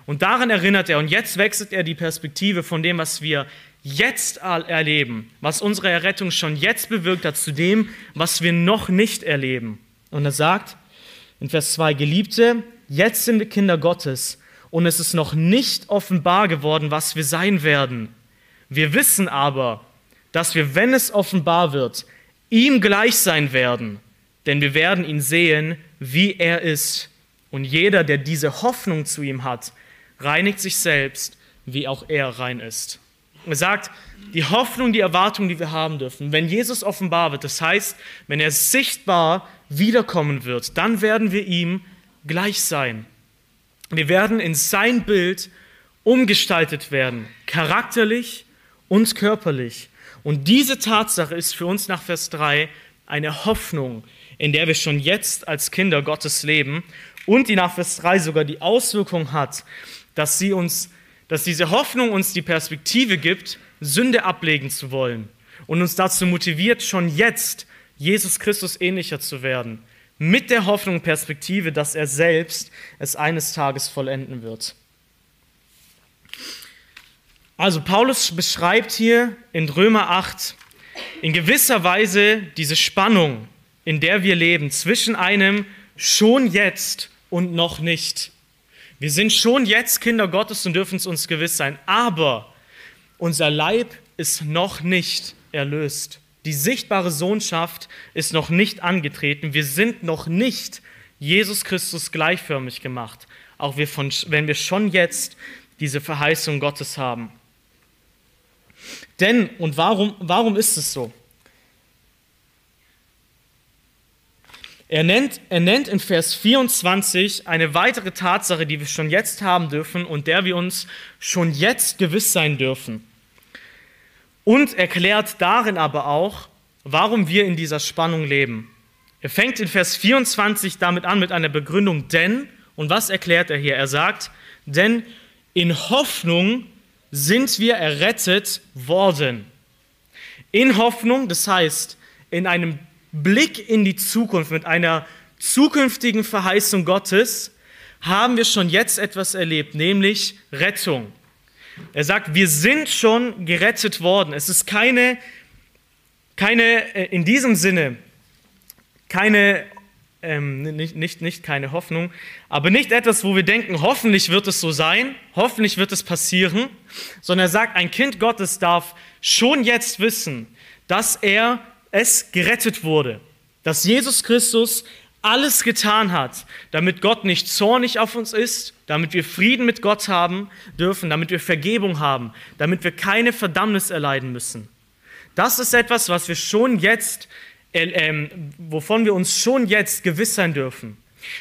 Und daran erinnert er, und jetzt wechselt er die Perspektive von dem, was wir jetzt erleben, was unsere Errettung schon jetzt bewirkt hat, zu dem, was wir noch nicht erleben. Und er sagt in Vers 2, Geliebte, jetzt sind wir Kinder Gottes und es ist noch nicht offenbar geworden, was wir sein werden. Wir wissen aber, dass wir, wenn es offenbar wird, ihm gleich sein werden, denn wir werden ihn sehen, wie er ist. Und jeder, der diese Hoffnung zu ihm hat, reinigt sich selbst, wie auch er rein ist. Er sagt, die Hoffnung, die Erwartung, die wir haben dürfen, wenn Jesus offenbar wird, das heißt, wenn er sichtbar wiederkommen wird, dann werden wir ihm gleich sein. Wir werden in sein Bild umgestaltet werden, charakterlich und körperlich. Und diese Tatsache ist für uns nach Vers 3 eine Hoffnung, in der wir schon jetzt als Kinder Gottes leben und die nach Vers 3 sogar die Auswirkung hat, dass sie uns dass diese Hoffnung uns die Perspektive gibt, Sünde ablegen zu wollen und uns dazu motiviert, schon jetzt Jesus Christus ähnlicher zu werden, mit der Hoffnung und Perspektive, dass er selbst es eines Tages vollenden wird. Also Paulus beschreibt hier in Römer 8 in gewisser Weise diese Spannung, in der wir leben, zwischen einem schon jetzt und noch nicht. Wir sind schon jetzt Kinder Gottes und dürfen es uns gewiss sein, aber unser Leib ist noch nicht erlöst. Die sichtbare Sohnschaft ist noch nicht angetreten. Wir sind noch nicht Jesus Christus gleichförmig gemacht, auch wir von, wenn wir schon jetzt diese Verheißung Gottes haben. Denn, und warum, warum ist es so? Er nennt, er nennt in Vers 24 eine weitere Tatsache, die wir schon jetzt haben dürfen und der wir uns schon jetzt gewiss sein dürfen. Und erklärt darin aber auch, warum wir in dieser Spannung leben. Er fängt in Vers 24 damit an mit einer Begründung, denn, und was erklärt er hier? Er sagt, denn in Hoffnung sind wir errettet worden. In Hoffnung, das heißt, in einem Blick in die Zukunft, mit einer zukünftigen Verheißung Gottes, haben wir schon jetzt etwas erlebt, nämlich Rettung. Er sagt, wir sind schon gerettet worden. Es ist keine, keine äh, in diesem Sinne, keine, ähm, nicht, nicht, nicht keine Hoffnung, aber nicht etwas, wo wir denken, hoffentlich wird es so sein, hoffentlich wird es passieren, sondern er sagt, ein Kind Gottes darf schon jetzt wissen, dass er es gerettet wurde, dass Jesus Christus alles getan hat, damit Gott nicht zornig auf uns ist, damit wir Frieden mit Gott haben dürfen, damit wir Vergebung haben, damit wir keine Verdammnis erleiden müssen. Das ist etwas, was wir schon jetzt, äh, äh, wovon wir uns schon jetzt gewiss sein dürfen.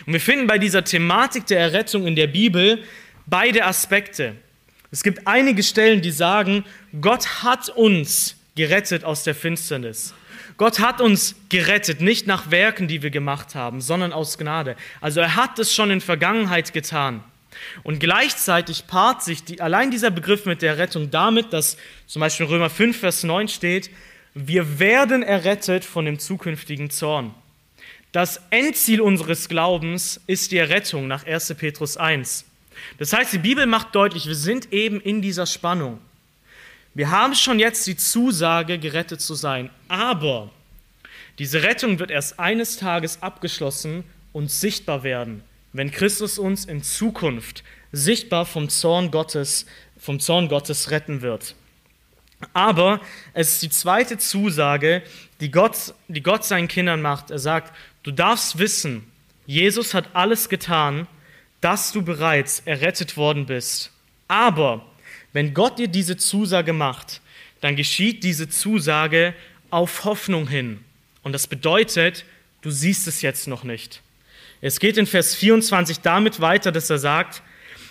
Und wir finden bei dieser Thematik der Errettung in der Bibel beide Aspekte. Es gibt einige Stellen, die sagen, Gott hat uns gerettet aus der Finsternis. Gott hat uns gerettet, nicht nach Werken, die wir gemacht haben, sondern aus Gnade. Also er hat es schon in Vergangenheit getan. Und gleichzeitig paart sich die, allein dieser Begriff mit der Rettung damit, dass zum Beispiel Römer 5, Vers 9 steht, wir werden errettet von dem zukünftigen Zorn. Das Endziel unseres Glaubens ist die Errettung nach 1. Petrus 1. Das heißt, die Bibel macht deutlich, wir sind eben in dieser Spannung. Wir haben schon jetzt die Zusage, gerettet zu sein, aber diese Rettung wird erst eines Tages abgeschlossen und sichtbar werden, wenn Christus uns in Zukunft sichtbar vom Zorn Gottes, vom Zorn Gottes retten wird. Aber es ist die zweite Zusage, die Gott, die Gott seinen Kindern macht. Er sagt, du darfst wissen, Jesus hat alles getan, dass du bereits errettet worden bist. Aber wenn Gott dir diese Zusage macht, dann geschieht diese Zusage auf Hoffnung hin. Und das bedeutet, du siehst es jetzt noch nicht. Es geht in Vers 24 damit weiter, dass er sagt,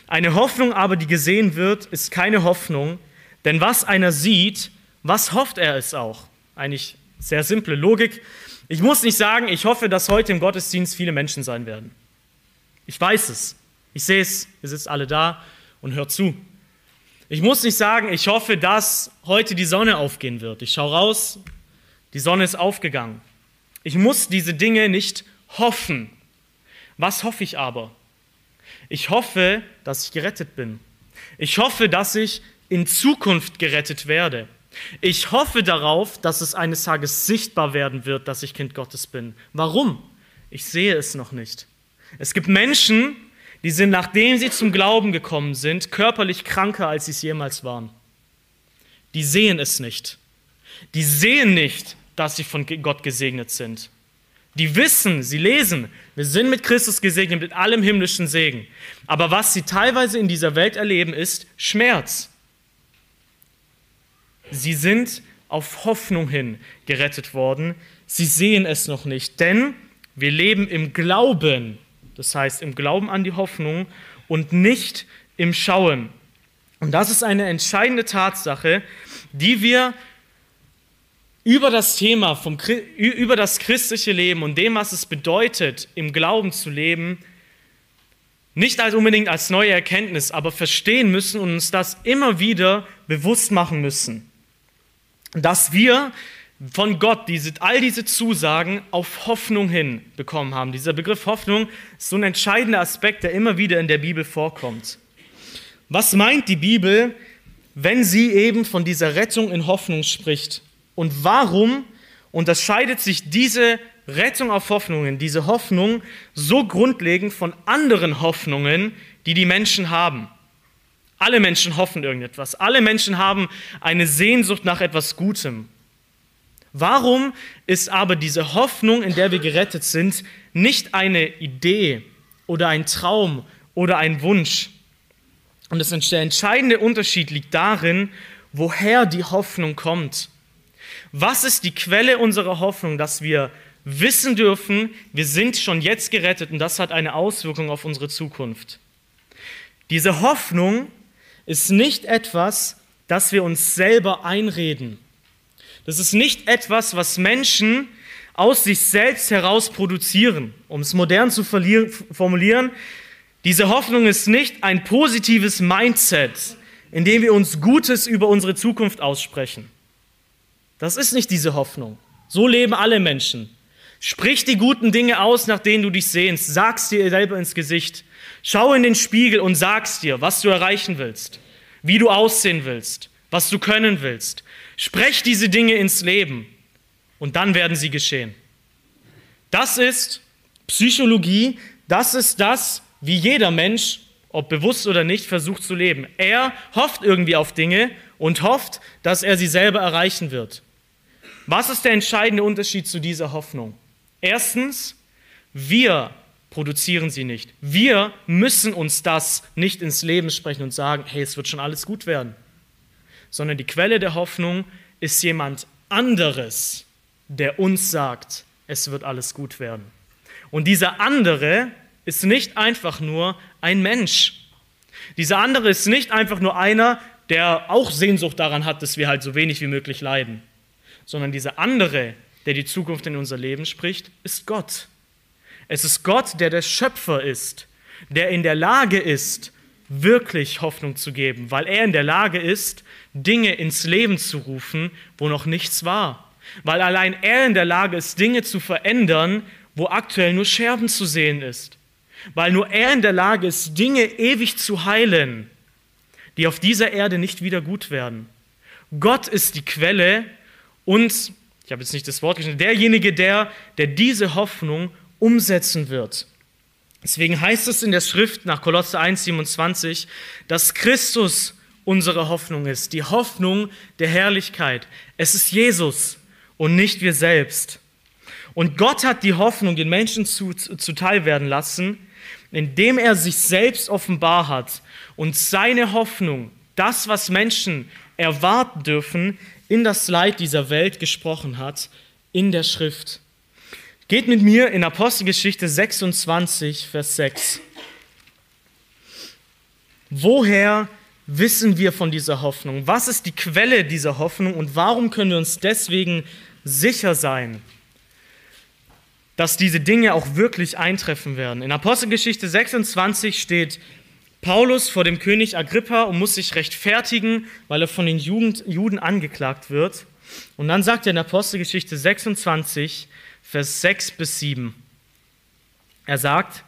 eine Hoffnung aber, die gesehen wird, ist keine Hoffnung, denn was einer sieht, was hofft er es auch? Eigentlich sehr simple Logik. Ich muss nicht sagen, ich hoffe, dass heute im Gottesdienst viele Menschen sein werden. Ich weiß es. Ich sehe es. Ihr sitzt alle da und hört zu. Ich muss nicht sagen, ich hoffe, dass heute die Sonne aufgehen wird. Ich schaue raus, die Sonne ist aufgegangen. Ich muss diese Dinge nicht hoffen. Was hoffe ich aber? Ich hoffe, dass ich gerettet bin. Ich hoffe, dass ich in Zukunft gerettet werde. Ich hoffe darauf, dass es eines Tages sichtbar werden wird, dass ich Kind Gottes bin. Warum? Ich sehe es noch nicht. Es gibt Menschen, die sind, nachdem sie zum Glauben gekommen sind, körperlich kranker, als sie es jemals waren. Die sehen es nicht. Die sehen nicht, dass sie von Gott gesegnet sind. Die wissen, sie lesen, wir sind mit Christus gesegnet, mit allem himmlischen Segen. Aber was sie teilweise in dieser Welt erleben, ist Schmerz. Sie sind auf Hoffnung hin gerettet worden. Sie sehen es noch nicht, denn wir leben im Glauben das heißt im Glauben an die Hoffnung und nicht im Schauen. Und das ist eine entscheidende Tatsache, die wir über das Thema, vom, über das christliche Leben und dem, was es bedeutet, im Glauben zu leben, nicht als unbedingt als neue Erkenntnis, aber verstehen müssen und uns das immer wieder bewusst machen müssen. Dass wir von Gott diese, all diese Zusagen auf Hoffnung hin bekommen haben. Dieser Begriff Hoffnung ist so ein entscheidender Aspekt, der immer wieder in der Bibel vorkommt. Was meint die Bibel, wenn sie eben von dieser Rettung in Hoffnung spricht? Und warum unterscheidet sich diese Rettung auf Hoffnungen, diese Hoffnung so grundlegend von anderen Hoffnungen, die die Menschen haben? Alle Menschen hoffen irgendetwas. Alle Menschen haben eine Sehnsucht nach etwas Gutem. Warum ist aber diese Hoffnung, in der wir gerettet sind, nicht eine Idee oder ein Traum oder ein Wunsch? Und der entscheidende Unterschied liegt darin, woher die Hoffnung kommt. Was ist die Quelle unserer Hoffnung, dass wir wissen dürfen, wir sind schon jetzt gerettet und das hat eine Auswirkung auf unsere Zukunft? Diese Hoffnung ist nicht etwas, das wir uns selber einreden. Das ist nicht etwas, was Menschen aus sich selbst heraus produzieren. Um es modern zu formulieren, diese Hoffnung ist nicht ein positives Mindset, in dem wir uns Gutes über unsere Zukunft aussprechen. Das ist nicht diese Hoffnung. So leben alle Menschen. Sprich die guten Dinge aus, nach denen du dich sehnst. Sag's dir selber ins Gesicht. Schau in den Spiegel und sag's dir, was du erreichen willst, wie du aussehen willst, was du können willst. Sprech diese Dinge ins Leben und dann werden sie geschehen. Das ist Psychologie, das ist das, wie jeder Mensch, ob bewusst oder nicht, versucht zu leben. Er hofft irgendwie auf Dinge und hofft, dass er sie selber erreichen wird. Was ist der entscheidende Unterschied zu dieser Hoffnung? Erstens, wir produzieren sie nicht. Wir müssen uns das nicht ins Leben sprechen und sagen, hey, es wird schon alles gut werden sondern die Quelle der Hoffnung ist jemand anderes, der uns sagt, es wird alles gut werden. Und dieser andere ist nicht einfach nur ein Mensch. Dieser andere ist nicht einfach nur einer, der auch Sehnsucht daran hat, dass wir halt so wenig wie möglich leiden, sondern dieser andere, der die Zukunft in unser Leben spricht, ist Gott. Es ist Gott, der der Schöpfer ist, der in der Lage ist, wirklich Hoffnung zu geben, weil er in der Lage ist, Dinge ins Leben zu rufen, wo noch nichts war. Weil allein er in der Lage ist, Dinge zu verändern, wo aktuell nur Scherben zu sehen ist. Weil nur er in der Lage ist, Dinge ewig zu heilen, die auf dieser Erde nicht wieder gut werden. Gott ist die Quelle und, ich habe jetzt nicht das Wort geschrieben, derjenige, der, der diese Hoffnung umsetzen wird. Deswegen heißt es in der Schrift nach Kolosse 1,27, dass Christus unsere Hoffnung ist, die Hoffnung der Herrlichkeit. Es ist Jesus und nicht wir selbst. Und Gott hat die Hoffnung den Menschen zuteil werden lassen, indem er sich selbst offenbar hat und seine Hoffnung, das, was Menschen erwarten dürfen, in das Leid dieser Welt gesprochen hat, in der Schrift. Geht mit mir in Apostelgeschichte 26, Vers 6. Woher wissen wir von dieser Hoffnung? Was ist die Quelle dieser Hoffnung und warum können wir uns deswegen sicher sein, dass diese Dinge auch wirklich eintreffen werden? In Apostelgeschichte 26 steht Paulus vor dem König Agrippa und muss sich rechtfertigen, weil er von den Juden angeklagt wird. Und dann sagt er in Apostelgeschichte 26, Vers 6 bis 7, er sagt,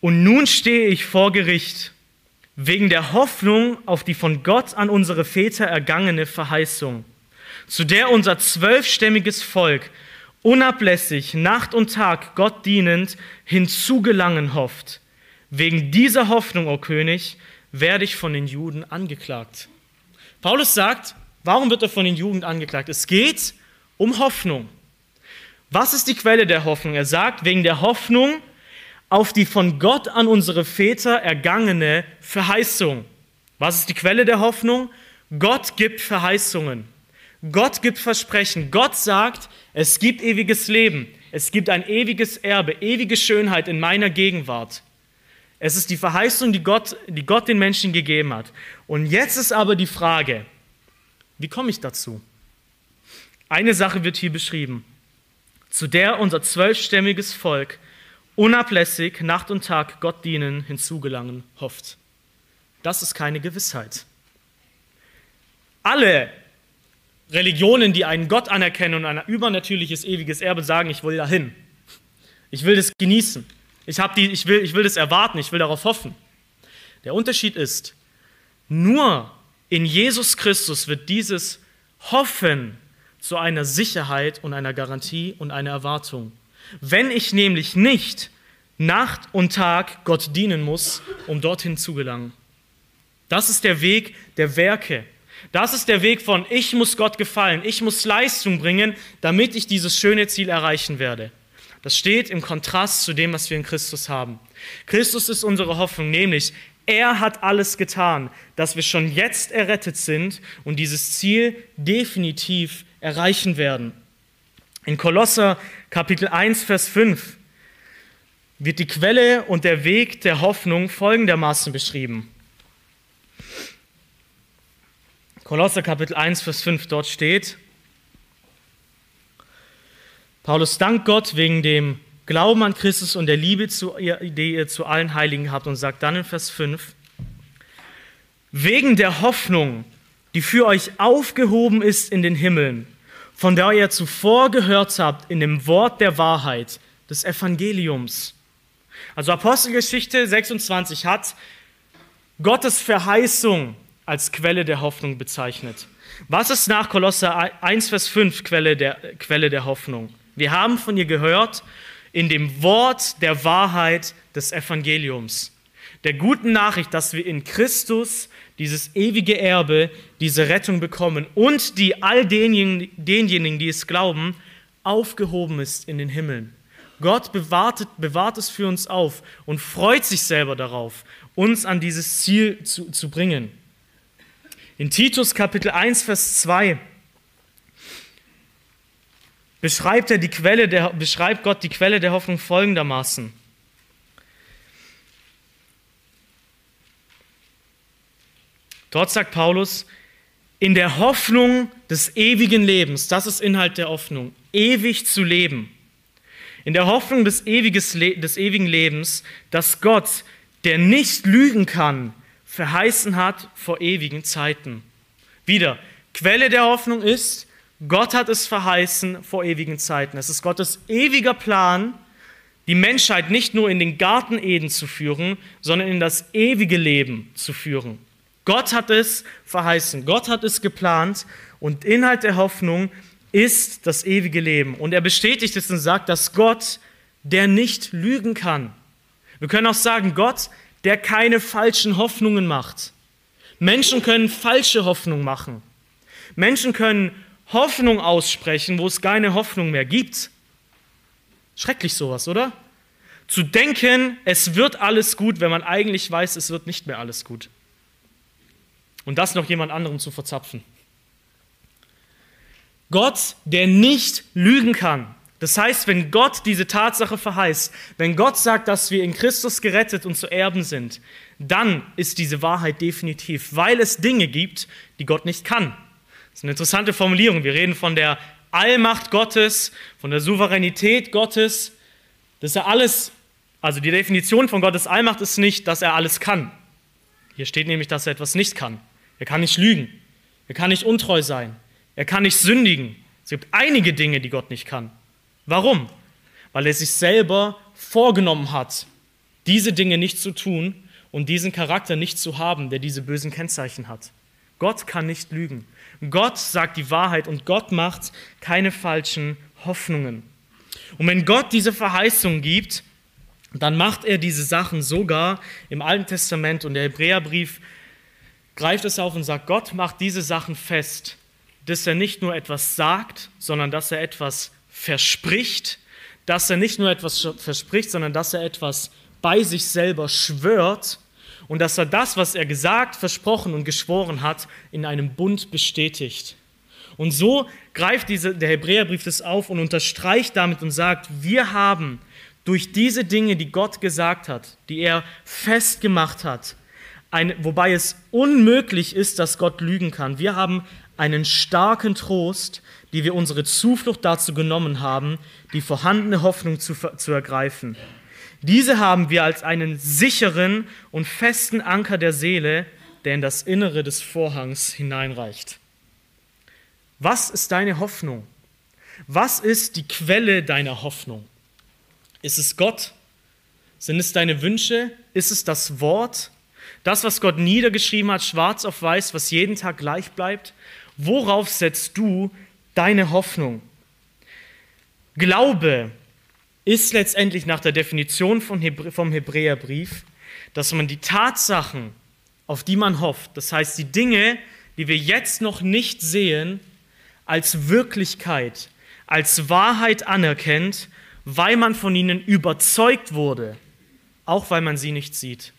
und nun stehe ich vor Gericht wegen der Hoffnung auf die von Gott an unsere Väter ergangene Verheißung, zu der unser zwölfstämmiges Volk unablässig Nacht und Tag Gott dienend hinzugelangen hofft. Wegen dieser Hoffnung, o oh König, werde ich von den Juden angeklagt. Paulus sagt, warum wird er von den Juden angeklagt? Es geht um Hoffnung. Was ist die Quelle der Hoffnung? Er sagt, wegen der Hoffnung auf die von Gott an unsere Väter ergangene Verheißung. Was ist die Quelle der Hoffnung? Gott gibt Verheißungen. Gott gibt Versprechen. Gott sagt, es gibt ewiges Leben. Es gibt ein ewiges Erbe, ewige Schönheit in meiner Gegenwart. Es ist die Verheißung, die Gott, die Gott den Menschen gegeben hat. Und jetzt ist aber die Frage, wie komme ich dazu? Eine Sache wird hier beschrieben, zu der unser zwölfstämmiges Volk unablässig Nacht und Tag Gott dienen, hinzugelangen hofft. Das ist keine Gewissheit. Alle Religionen, die einen Gott anerkennen und ein übernatürliches ewiges Erbe, sagen, ich will dahin. Ich will das genießen. Ich, die, ich, will, ich will das erwarten, ich will darauf hoffen. Der Unterschied ist, nur in Jesus Christus wird dieses Hoffen zu einer Sicherheit und einer Garantie und einer Erwartung. Wenn ich nämlich nicht Nacht und Tag Gott dienen muss, um dorthin zu gelangen. Das ist der Weg der Werke. Das ist der Weg von, ich muss Gott gefallen, ich muss Leistung bringen, damit ich dieses schöne Ziel erreichen werde. Das steht im Kontrast zu dem, was wir in Christus haben. Christus ist unsere Hoffnung, nämlich er hat alles getan, dass wir schon jetzt errettet sind und dieses Ziel definitiv erreichen werden. In Kolosser Kapitel 1, Vers 5 wird die Quelle und der Weg der Hoffnung folgendermaßen beschrieben. Kolosser Kapitel 1, Vers 5, dort steht, Paulus dankt Gott wegen dem Glauben an Christus und der Liebe, die ihr zu allen Heiligen habt und sagt dann in Vers 5, wegen der Hoffnung, die für euch aufgehoben ist in den Himmeln, von der ihr zuvor gehört habt in dem Wort der Wahrheit, des Evangeliums. Also Apostelgeschichte 26 hat Gottes Verheißung als Quelle der Hoffnung bezeichnet. Was ist nach Kolosser 1, Vers 5 Quelle der, Quelle der Hoffnung? Wir haben von ihr gehört in dem Wort der Wahrheit des Evangeliums, der guten Nachricht, dass wir in Christus dieses ewige Erbe, diese Rettung bekommen und die all denjenigen, denjenigen, die es glauben, aufgehoben ist in den Himmeln. Gott bewahrt, bewahrt es für uns auf und freut sich selber darauf, uns an dieses Ziel zu, zu bringen. In Titus Kapitel 1, Vers 2 beschreibt, er die Quelle der, beschreibt Gott die Quelle der Hoffnung folgendermaßen. Dort sagt Paulus, in der Hoffnung des ewigen Lebens, das ist Inhalt der Hoffnung, ewig zu leben. In der Hoffnung des, ewiges, des ewigen Lebens, dass Gott, der nicht lügen kann, verheißen hat vor ewigen Zeiten. Wieder, Quelle der Hoffnung ist, Gott hat es verheißen vor ewigen Zeiten. Es ist Gottes ewiger Plan, die Menschheit nicht nur in den Garten Eden zu führen, sondern in das ewige Leben zu führen. Gott hat es verheißen, Gott hat es geplant und Inhalt der Hoffnung ist das ewige Leben. Und er bestätigt es und sagt, dass Gott, der nicht lügen kann. Wir können auch sagen, Gott, der keine falschen Hoffnungen macht. Menschen können falsche Hoffnung machen. Menschen können Hoffnung aussprechen, wo es keine Hoffnung mehr gibt. Schrecklich sowas, oder? Zu denken, es wird alles gut, wenn man eigentlich weiß, es wird nicht mehr alles gut. Und das noch jemand anderem zu verzapfen. Gott, der nicht lügen kann. Das heißt, wenn Gott diese Tatsache verheißt, wenn Gott sagt, dass wir in Christus gerettet und zu Erben sind, dann ist diese Wahrheit definitiv, weil es Dinge gibt, die Gott nicht kann. Das ist eine interessante Formulierung. Wir reden von der Allmacht Gottes, von der Souveränität Gottes, dass er alles, also die Definition von Gottes Allmacht ist nicht, dass er alles kann. Hier steht nämlich, dass er etwas nicht kann. Er kann nicht lügen. Er kann nicht untreu sein. Er kann nicht sündigen. Es gibt einige Dinge, die Gott nicht kann. Warum? Weil er sich selber vorgenommen hat, diese Dinge nicht zu tun und diesen Charakter nicht zu haben, der diese bösen Kennzeichen hat. Gott kann nicht lügen. Gott sagt die Wahrheit und Gott macht keine falschen Hoffnungen. Und wenn Gott diese Verheißung gibt, dann macht er diese Sachen sogar im Alten Testament und der Hebräerbrief greift es auf und sagt, Gott macht diese Sachen fest, dass er nicht nur etwas sagt, sondern dass er etwas verspricht, dass er nicht nur etwas verspricht, sondern dass er etwas bei sich selber schwört und dass er das, was er gesagt, versprochen und geschworen hat, in einem Bund bestätigt. Und so greift diese, der Hebräerbrief das auf und unterstreicht damit und sagt, wir haben durch diese Dinge, die Gott gesagt hat, die er festgemacht hat, ein, wobei es unmöglich ist, dass Gott lügen kann, wir haben einen starken Trost, die wir unsere Zuflucht dazu genommen haben, die vorhandene Hoffnung zu, zu ergreifen. Diese haben wir als einen sicheren und festen Anker der Seele, der in das Innere des Vorhangs hineinreicht. Was ist deine Hoffnung? Was ist die Quelle deiner Hoffnung? Ist es Gott? Sind es deine Wünsche? Ist es das Wort? Das, was Gott niedergeschrieben hat, schwarz auf weiß, was jeden Tag gleich bleibt? Worauf setzt du deine Hoffnung? Glaube ist letztendlich nach der Definition vom Hebräerbrief, dass man die Tatsachen, auf die man hofft, das heißt die Dinge, die wir jetzt noch nicht sehen, als Wirklichkeit, als Wahrheit anerkennt, weil man von ihnen überzeugt wurde, auch weil man sie nicht sieht.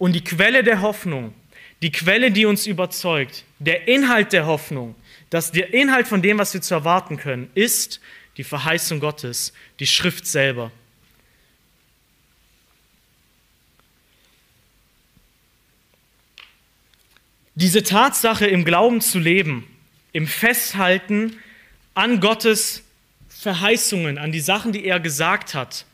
Und die Quelle der Hoffnung, die Quelle, die uns überzeugt, der Inhalt der Hoffnung, dass der Inhalt von dem, was wir zu erwarten können, ist die Verheißung Gottes, die Schrift selber. Diese Tatsache im Glauben zu leben, im Festhalten an Gottes Verheißungen, an die Sachen, die er gesagt hat,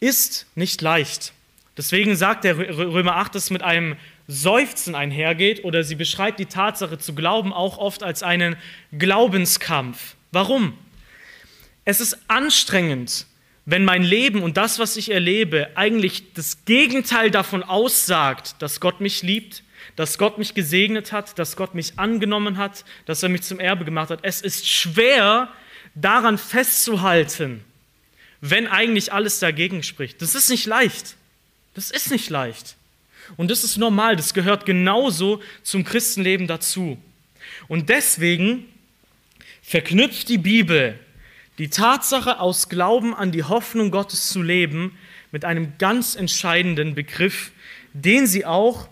ist nicht leicht. Deswegen sagt der Römer 8, dass es mit einem Seufzen einhergeht oder sie beschreibt die Tatsache zu glauben auch oft als einen Glaubenskampf. Warum? Es ist anstrengend, wenn mein Leben und das, was ich erlebe, eigentlich das Gegenteil davon aussagt, dass Gott mich liebt, dass Gott mich gesegnet hat, dass Gott mich angenommen hat, dass er mich zum Erbe gemacht hat. Es ist schwer, daran festzuhalten, wenn eigentlich alles dagegen spricht. Das ist nicht leicht. Das ist nicht leicht. Und das ist normal, das gehört genauso zum Christenleben dazu. Und deswegen verknüpft die Bibel die Tatsache aus Glauben an die Hoffnung Gottes zu leben mit einem ganz entscheidenden Begriff, den sie auch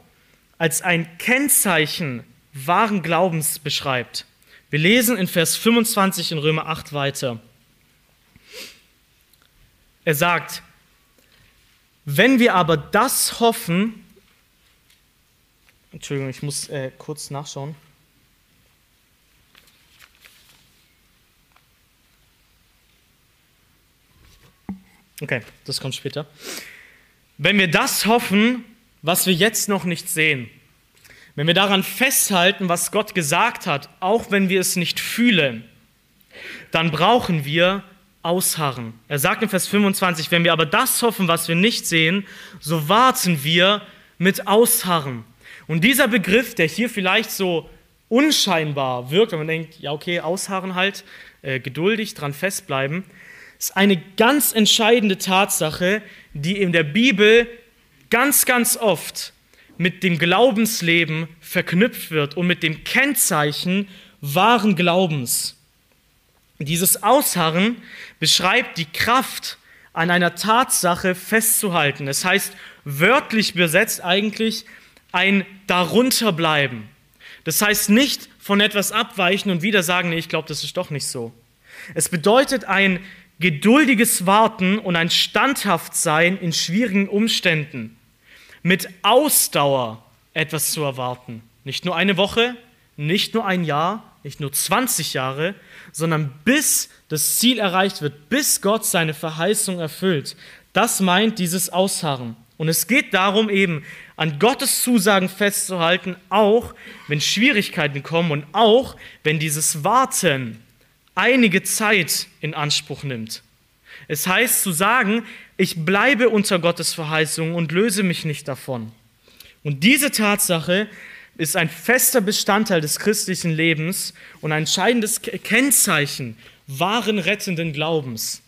als ein Kennzeichen wahren Glaubens beschreibt. Wir lesen in Vers 25 in Römer 8 weiter. Er sagt, wenn wir aber das hoffen, Entschuldigung, ich muss äh, kurz nachschauen. Okay, das kommt später. Wenn wir das hoffen, was wir jetzt noch nicht sehen, wenn wir daran festhalten, was Gott gesagt hat, auch wenn wir es nicht fühlen, dann brauchen wir ausharren. Er sagt in Vers 25, wenn wir aber das hoffen, was wir nicht sehen, so warten wir mit Ausharren. Und dieser Begriff, der hier vielleicht so unscheinbar wirkt, wenn man denkt, ja okay, ausharren halt, äh, geduldig dran festbleiben, ist eine ganz entscheidende Tatsache, die in der Bibel ganz, ganz oft mit dem Glaubensleben verknüpft wird und mit dem Kennzeichen wahren Glaubens. Dieses Ausharren beschreibt die Kraft, an einer Tatsache festzuhalten. Das heißt, wörtlich übersetzt eigentlich ein Darunterbleiben. Das heißt nicht von etwas abweichen und wieder sagen, nee, ich glaube, das ist doch nicht so. Es bedeutet ein geduldiges Warten und ein Standhaftsein in schwierigen Umständen mit Ausdauer etwas zu erwarten. Nicht nur eine Woche, nicht nur ein Jahr, nicht nur 20 Jahre, sondern bis das Ziel erreicht wird, bis Gott seine Verheißung erfüllt. Das meint dieses Ausharren. Und es geht darum, eben an Gottes Zusagen festzuhalten, auch wenn Schwierigkeiten kommen und auch wenn dieses Warten einige Zeit in Anspruch nimmt. Es heißt zu sagen, ich bleibe unter Gottes Verheißung und löse mich nicht davon. Und diese Tatsache ist ein fester Bestandteil des christlichen Lebens und ein entscheidendes Kennzeichen wahren rettenden Glaubens.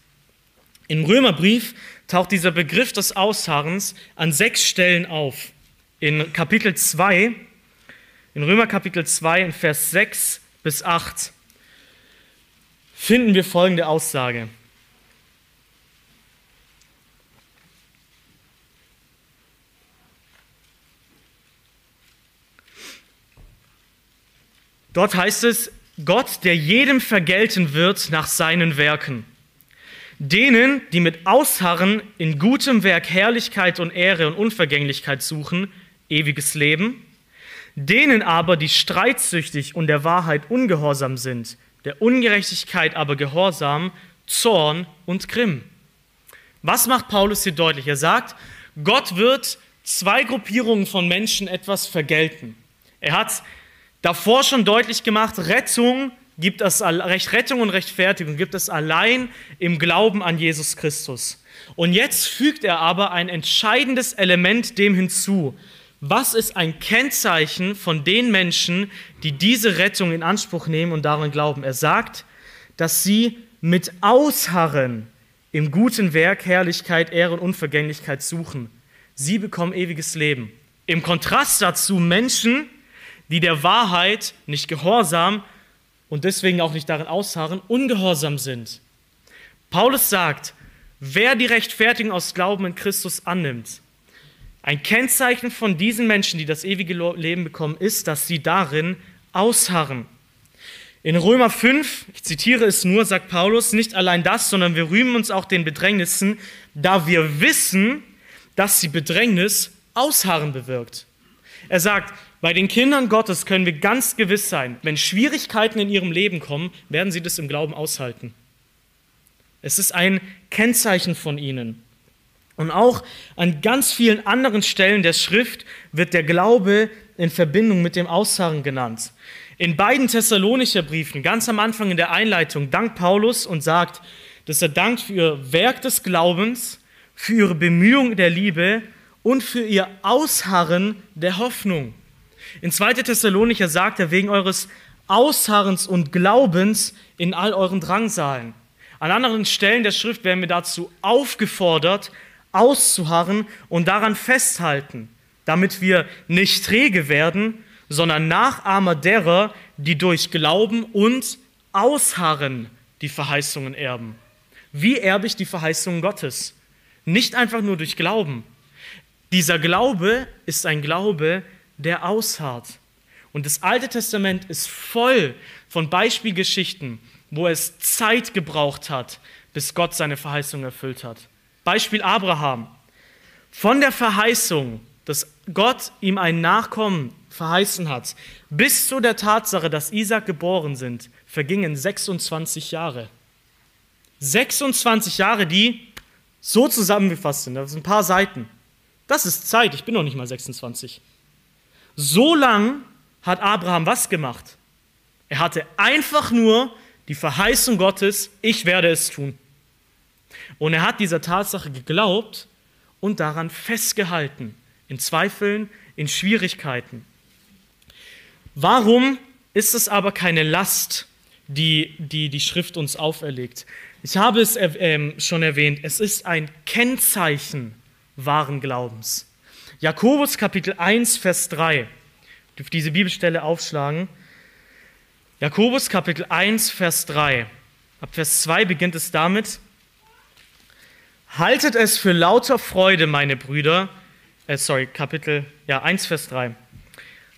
Im Römerbrief taucht dieser Begriff des Ausharrens an sechs Stellen auf. In Kapitel 2, in Römer Kapitel 2, in Vers 6 bis 8, finden wir folgende Aussage. Dort heißt es, Gott, der jedem vergelten wird nach seinen Werken. Denen, die mit Ausharren in gutem Werk Herrlichkeit und Ehre und Unvergänglichkeit suchen, ewiges Leben. Denen aber, die streitsüchtig und der Wahrheit ungehorsam sind, der Ungerechtigkeit aber gehorsam, Zorn und Grimm. Was macht Paulus hier deutlich? Er sagt, Gott wird zwei Gruppierungen von Menschen etwas vergelten. Er hat davor schon deutlich gemacht, Rettung gibt es Rettung und Rechtfertigung, gibt es allein im Glauben an Jesus Christus. Und jetzt fügt er aber ein entscheidendes Element dem hinzu. Was ist ein Kennzeichen von den Menschen, die diese Rettung in Anspruch nehmen und daran glauben? Er sagt, dass sie mit Ausharren im guten Werk Herrlichkeit, Ehre und Unvergänglichkeit suchen. Sie bekommen ewiges Leben. Im Kontrast dazu Menschen, der Wahrheit nicht gehorsam und deswegen auch nicht darin ausharren, ungehorsam sind. Paulus sagt, wer die Rechtfertigung aus Glauben in Christus annimmt, ein Kennzeichen von diesen Menschen, die das ewige Leben bekommen, ist, dass sie darin ausharren. In Römer 5, ich zitiere es nur, sagt Paulus, nicht allein das, sondern wir rühmen uns auch den Bedrängnissen, da wir wissen, dass die Bedrängnis Ausharren bewirkt. Er sagt, bei den Kindern Gottes können wir ganz gewiss sein, wenn Schwierigkeiten in ihrem Leben kommen, werden sie das im Glauben aushalten. Es ist ein Kennzeichen von ihnen. Und auch an ganz vielen anderen Stellen der Schrift wird der Glaube in Verbindung mit dem Ausharren genannt. In beiden Thessalonischer Briefen, ganz am Anfang in der Einleitung, dankt Paulus und sagt, dass er dankt für ihr Werk des Glaubens, für ihre Bemühung der Liebe und für ihr Ausharren der Hoffnung. In 2. Thessalonicher sagt er, wegen eures Ausharrens und Glaubens in all euren Drangsalen. An anderen Stellen der Schrift werden wir dazu aufgefordert, auszuharren und daran festhalten, damit wir nicht träge werden, sondern Nachahmer derer, die durch Glauben und Ausharren die Verheißungen erben. Wie erbe ich die Verheißungen Gottes? Nicht einfach nur durch Glauben. Dieser Glaube ist ein Glaube, der ausharrt. Und das Alte Testament ist voll von Beispielgeschichten, wo es Zeit gebraucht hat, bis Gott seine Verheißung erfüllt hat. Beispiel Abraham. Von der Verheißung, dass Gott ihm einen Nachkommen verheißen hat, bis zu der Tatsache, dass Isaac geboren sind, vergingen 26 Jahre. 26 Jahre, die so zusammengefasst sind, das sind ein paar Seiten. Das ist Zeit, ich bin noch nicht mal 26. So lang hat Abraham was gemacht? Er hatte einfach nur die Verheißung Gottes, ich werde es tun. Und er hat dieser Tatsache geglaubt und daran festgehalten, in Zweifeln, in Schwierigkeiten. Warum ist es aber keine Last, die die, die Schrift uns auferlegt? Ich habe es äh, schon erwähnt, es ist ein Kennzeichen wahren Glaubens. Jakobus Kapitel 1, Vers 3. Ihr dürft diese Bibelstelle aufschlagen. Jakobus Kapitel 1, Vers 3. Ab Vers 2 beginnt es damit. Haltet es für lauter Freude, meine Brüder. Äh, sorry, Kapitel ja, 1, Vers 3.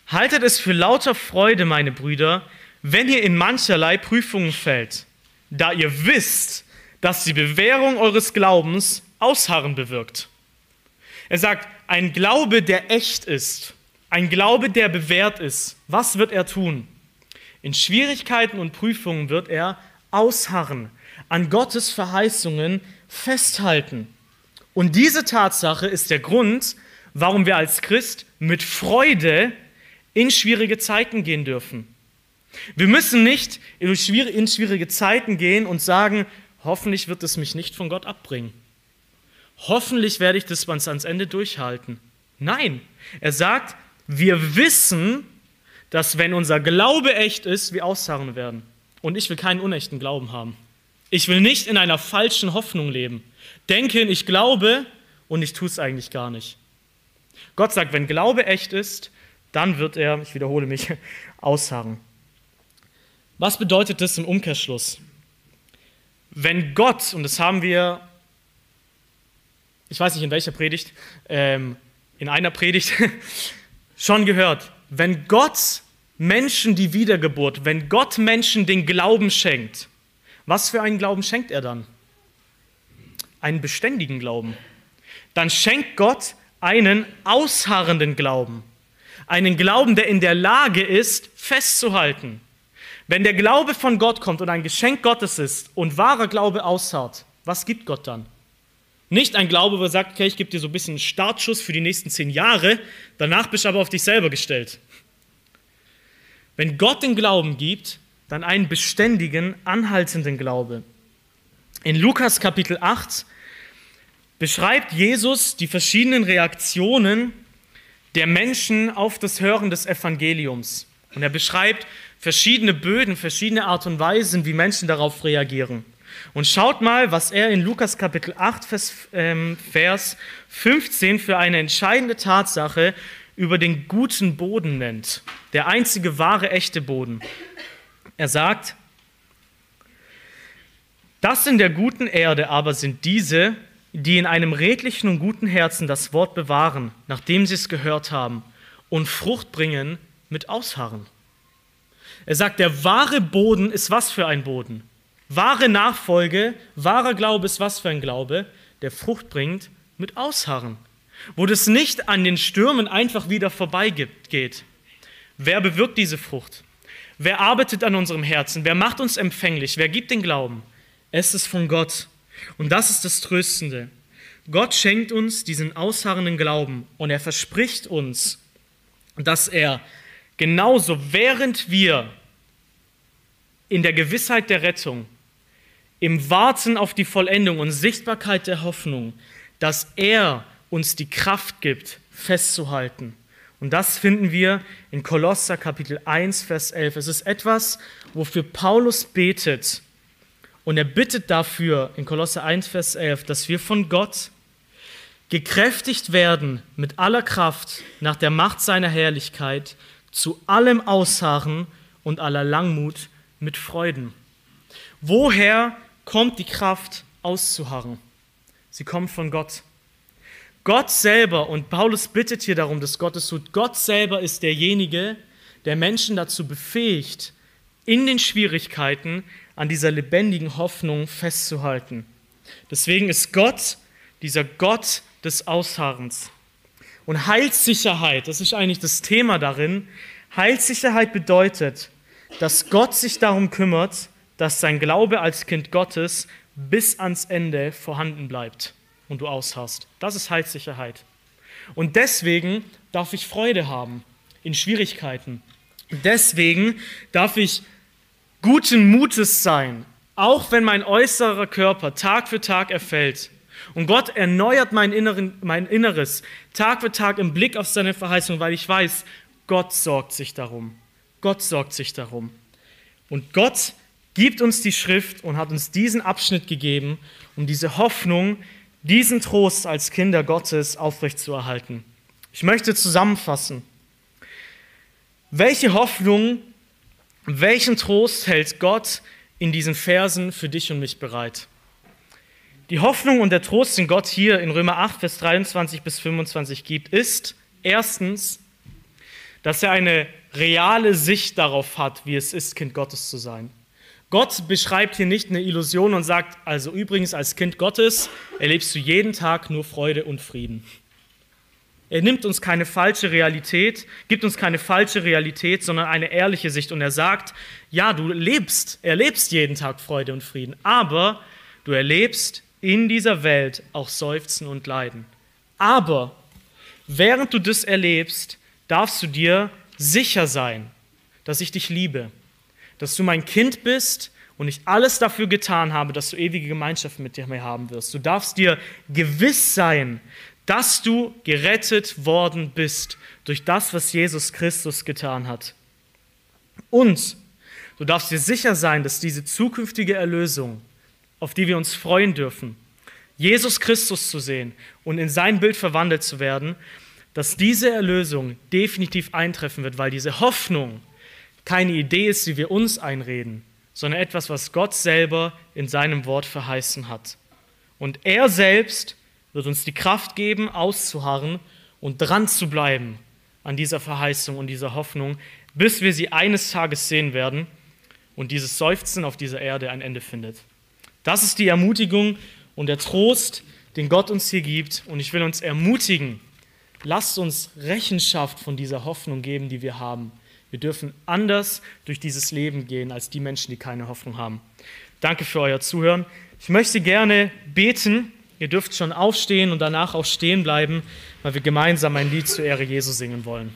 Haltet es für lauter Freude, meine Brüder, wenn ihr in mancherlei Prüfungen fällt, da ihr wisst, dass die Bewährung eures Glaubens Ausharren bewirkt. Er sagt, ein Glaube, der echt ist, ein Glaube, der bewährt ist, was wird er tun? In Schwierigkeiten und Prüfungen wird er ausharren, an Gottes Verheißungen festhalten. Und diese Tatsache ist der Grund, warum wir als Christ mit Freude in schwierige Zeiten gehen dürfen. Wir müssen nicht in schwierige Zeiten gehen und sagen, hoffentlich wird es mich nicht von Gott abbringen. Hoffentlich werde ich das ans Ende durchhalten. Nein, er sagt, wir wissen, dass wenn unser Glaube echt ist, wir ausharren werden. Und ich will keinen unechten Glauben haben. Ich will nicht in einer falschen Hoffnung leben. Denken, ich glaube und ich tue es eigentlich gar nicht. Gott sagt, wenn Glaube echt ist, dann wird er, ich wiederhole mich, ausharren. Was bedeutet das im Umkehrschluss? Wenn Gott, und das haben wir, ich weiß nicht in welcher Predigt, ähm, in einer Predigt schon gehört, wenn Gott Menschen die Wiedergeburt, wenn Gott Menschen den Glauben schenkt, was für einen Glauben schenkt er dann? Einen beständigen Glauben. Dann schenkt Gott einen ausharrenden Glauben. Einen Glauben, der in der Lage ist, festzuhalten. Wenn der Glaube von Gott kommt und ein Geschenk Gottes ist und wahrer Glaube ausharrt, was gibt Gott dann? Nicht ein Glaube, wo er sagt, okay, ich gebe dir so ein bisschen einen Startschuss für die nächsten zehn Jahre, danach bist du aber auf dich selber gestellt. Wenn Gott den Glauben gibt, dann einen beständigen, anhaltenden Glaube. In Lukas Kapitel 8 beschreibt Jesus die verschiedenen Reaktionen der Menschen auf das Hören des Evangeliums. Und er beschreibt verschiedene Böden, verschiedene Art und Weisen, wie Menschen darauf reagieren. Und schaut mal, was er in Lukas Kapitel 8, Vers, ähm, Vers 15 für eine entscheidende Tatsache über den guten Boden nennt. Der einzige wahre, echte Boden. Er sagt, das in der guten Erde aber sind diese, die in einem redlichen und guten Herzen das Wort bewahren, nachdem sie es gehört haben, und Frucht bringen mit Ausharren. Er sagt, der wahre Boden ist was für ein Boden? Wahre Nachfolge, wahrer Glaube ist was für ein Glaube, der Frucht bringt mit Ausharren. Wo das nicht an den Stürmen einfach wieder vorbeigeht. Wer bewirkt diese Frucht? Wer arbeitet an unserem Herzen? Wer macht uns empfänglich? Wer gibt den Glauben? Es ist von Gott. Und das ist das Tröstende. Gott schenkt uns diesen ausharrenden Glauben und er verspricht uns, dass er genauso während wir in der Gewissheit der Rettung, im Warten auf die Vollendung und Sichtbarkeit der Hoffnung, dass er uns die Kraft gibt, festzuhalten. Und das finden wir in Kolosser Kapitel 1, Vers 11. Es ist etwas, wofür Paulus betet und er bittet dafür in Kolosse 1, Vers 11, dass wir von Gott gekräftigt werden mit aller Kraft nach der Macht seiner Herrlichkeit, zu allem Ausharren und aller Langmut mit Freuden. Woher kommt die Kraft auszuharren? Sie kommt von Gott. Gott selber, und Paulus bittet hier darum, dass Gott es tut, Gott selber ist derjenige, der Menschen dazu befähigt, in den Schwierigkeiten an dieser lebendigen Hoffnung festzuhalten. Deswegen ist Gott dieser Gott des Ausharrens. Und Heilssicherheit, das ist eigentlich das Thema darin, Heilssicherheit bedeutet, dass Gott sich darum kümmert, dass sein Glaube als Kind Gottes bis ans Ende vorhanden bleibt und du ausharrst. Das ist Heilssicherheit. Und deswegen darf ich Freude haben in Schwierigkeiten. Deswegen darf ich guten Mutes sein, auch wenn mein äußerer Körper Tag für Tag erfällt. Und Gott erneuert mein, Inneren, mein Inneres Tag für Tag im Blick auf seine Verheißung, weil ich weiß, Gott sorgt sich darum. Gott sorgt sich darum. Und Gott gibt uns die Schrift und hat uns diesen Abschnitt gegeben, um diese Hoffnung, diesen Trost als Kinder Gottes aufrechtzuerhalten. Ich möchte zusammenfassen. Welche Hoffnung welchen Trost hält Gott in diesen Versen für dich und mich bereit? Die Hoffnung und der Trost, den Gott hier in Römer 8, Vers 23 bis 25 gibt, ist erstens, dass er eine reale Sicht darauf hat, wie es ist, Kind Gottes zu sein. Gott beschreibt hier nicht eine Illusion und sagt, also übrigens als Kind Gottes erlebst du jeden Tag nur Freude und Frieden. Er nimmt uns keine falsche Realität, gibt uns keine falsche Realität, sondern eine ehrliche Sicht. Und er sagt, ja, du lebst, erlebst jeden Tag Freude und Frieden, aber du erlebst in dieser Welt auch Seufzen und Leiden. Aber während du das erlebst, darfst du dir sicher sein, dass ich dich liebe, dass du mein Kind bist und ich alles dafür getan habe, dass du ewige Gemeinschaft mit dir haben wirst. Du darfst dir gewiss sein, dass du gerettet worden bist durch das, was Jesus Christus getan hat. Und du darfst dir sicher sein, dass diese zukünftige Erlösung, auf die wir uns freuen dürfen, Jesus Christus zu sehen und in sein Bild verwandelt zu werden, dass diese Erlösung definitiv eintreffen wird, weil diese Hoffnung keine Idee ist, die wir uns einreden, sondern etwas, was Gott selber in seinem Wort verheißen hat. Und er selbst wird uns die Kraft geben, auszuharren und dran zu bleiben an dieser Verheißung und dieser Hoffnung, bis wir sie eines Tages sehen werden und dieses Seufzen auf dieser Erde ein Ende findet. Das ist die Ermutigung und der Trost, den Gott uns hier gibt. Und ich will uns ermutigen, lasst uns Rechenschaft von dieser Hoffnung geben, die wir haben. Wir dürfen anders durch dieses Leben gehen als die Menschen, die keine Hoffnung haben. Danke für euer Zuhören. Ich möchte gerne beten. Ihr dürft schon aufstehen und danach auch stehen bleiben, weil wir gemeinsam ein Lied zur Ehre Jesu singen wollen.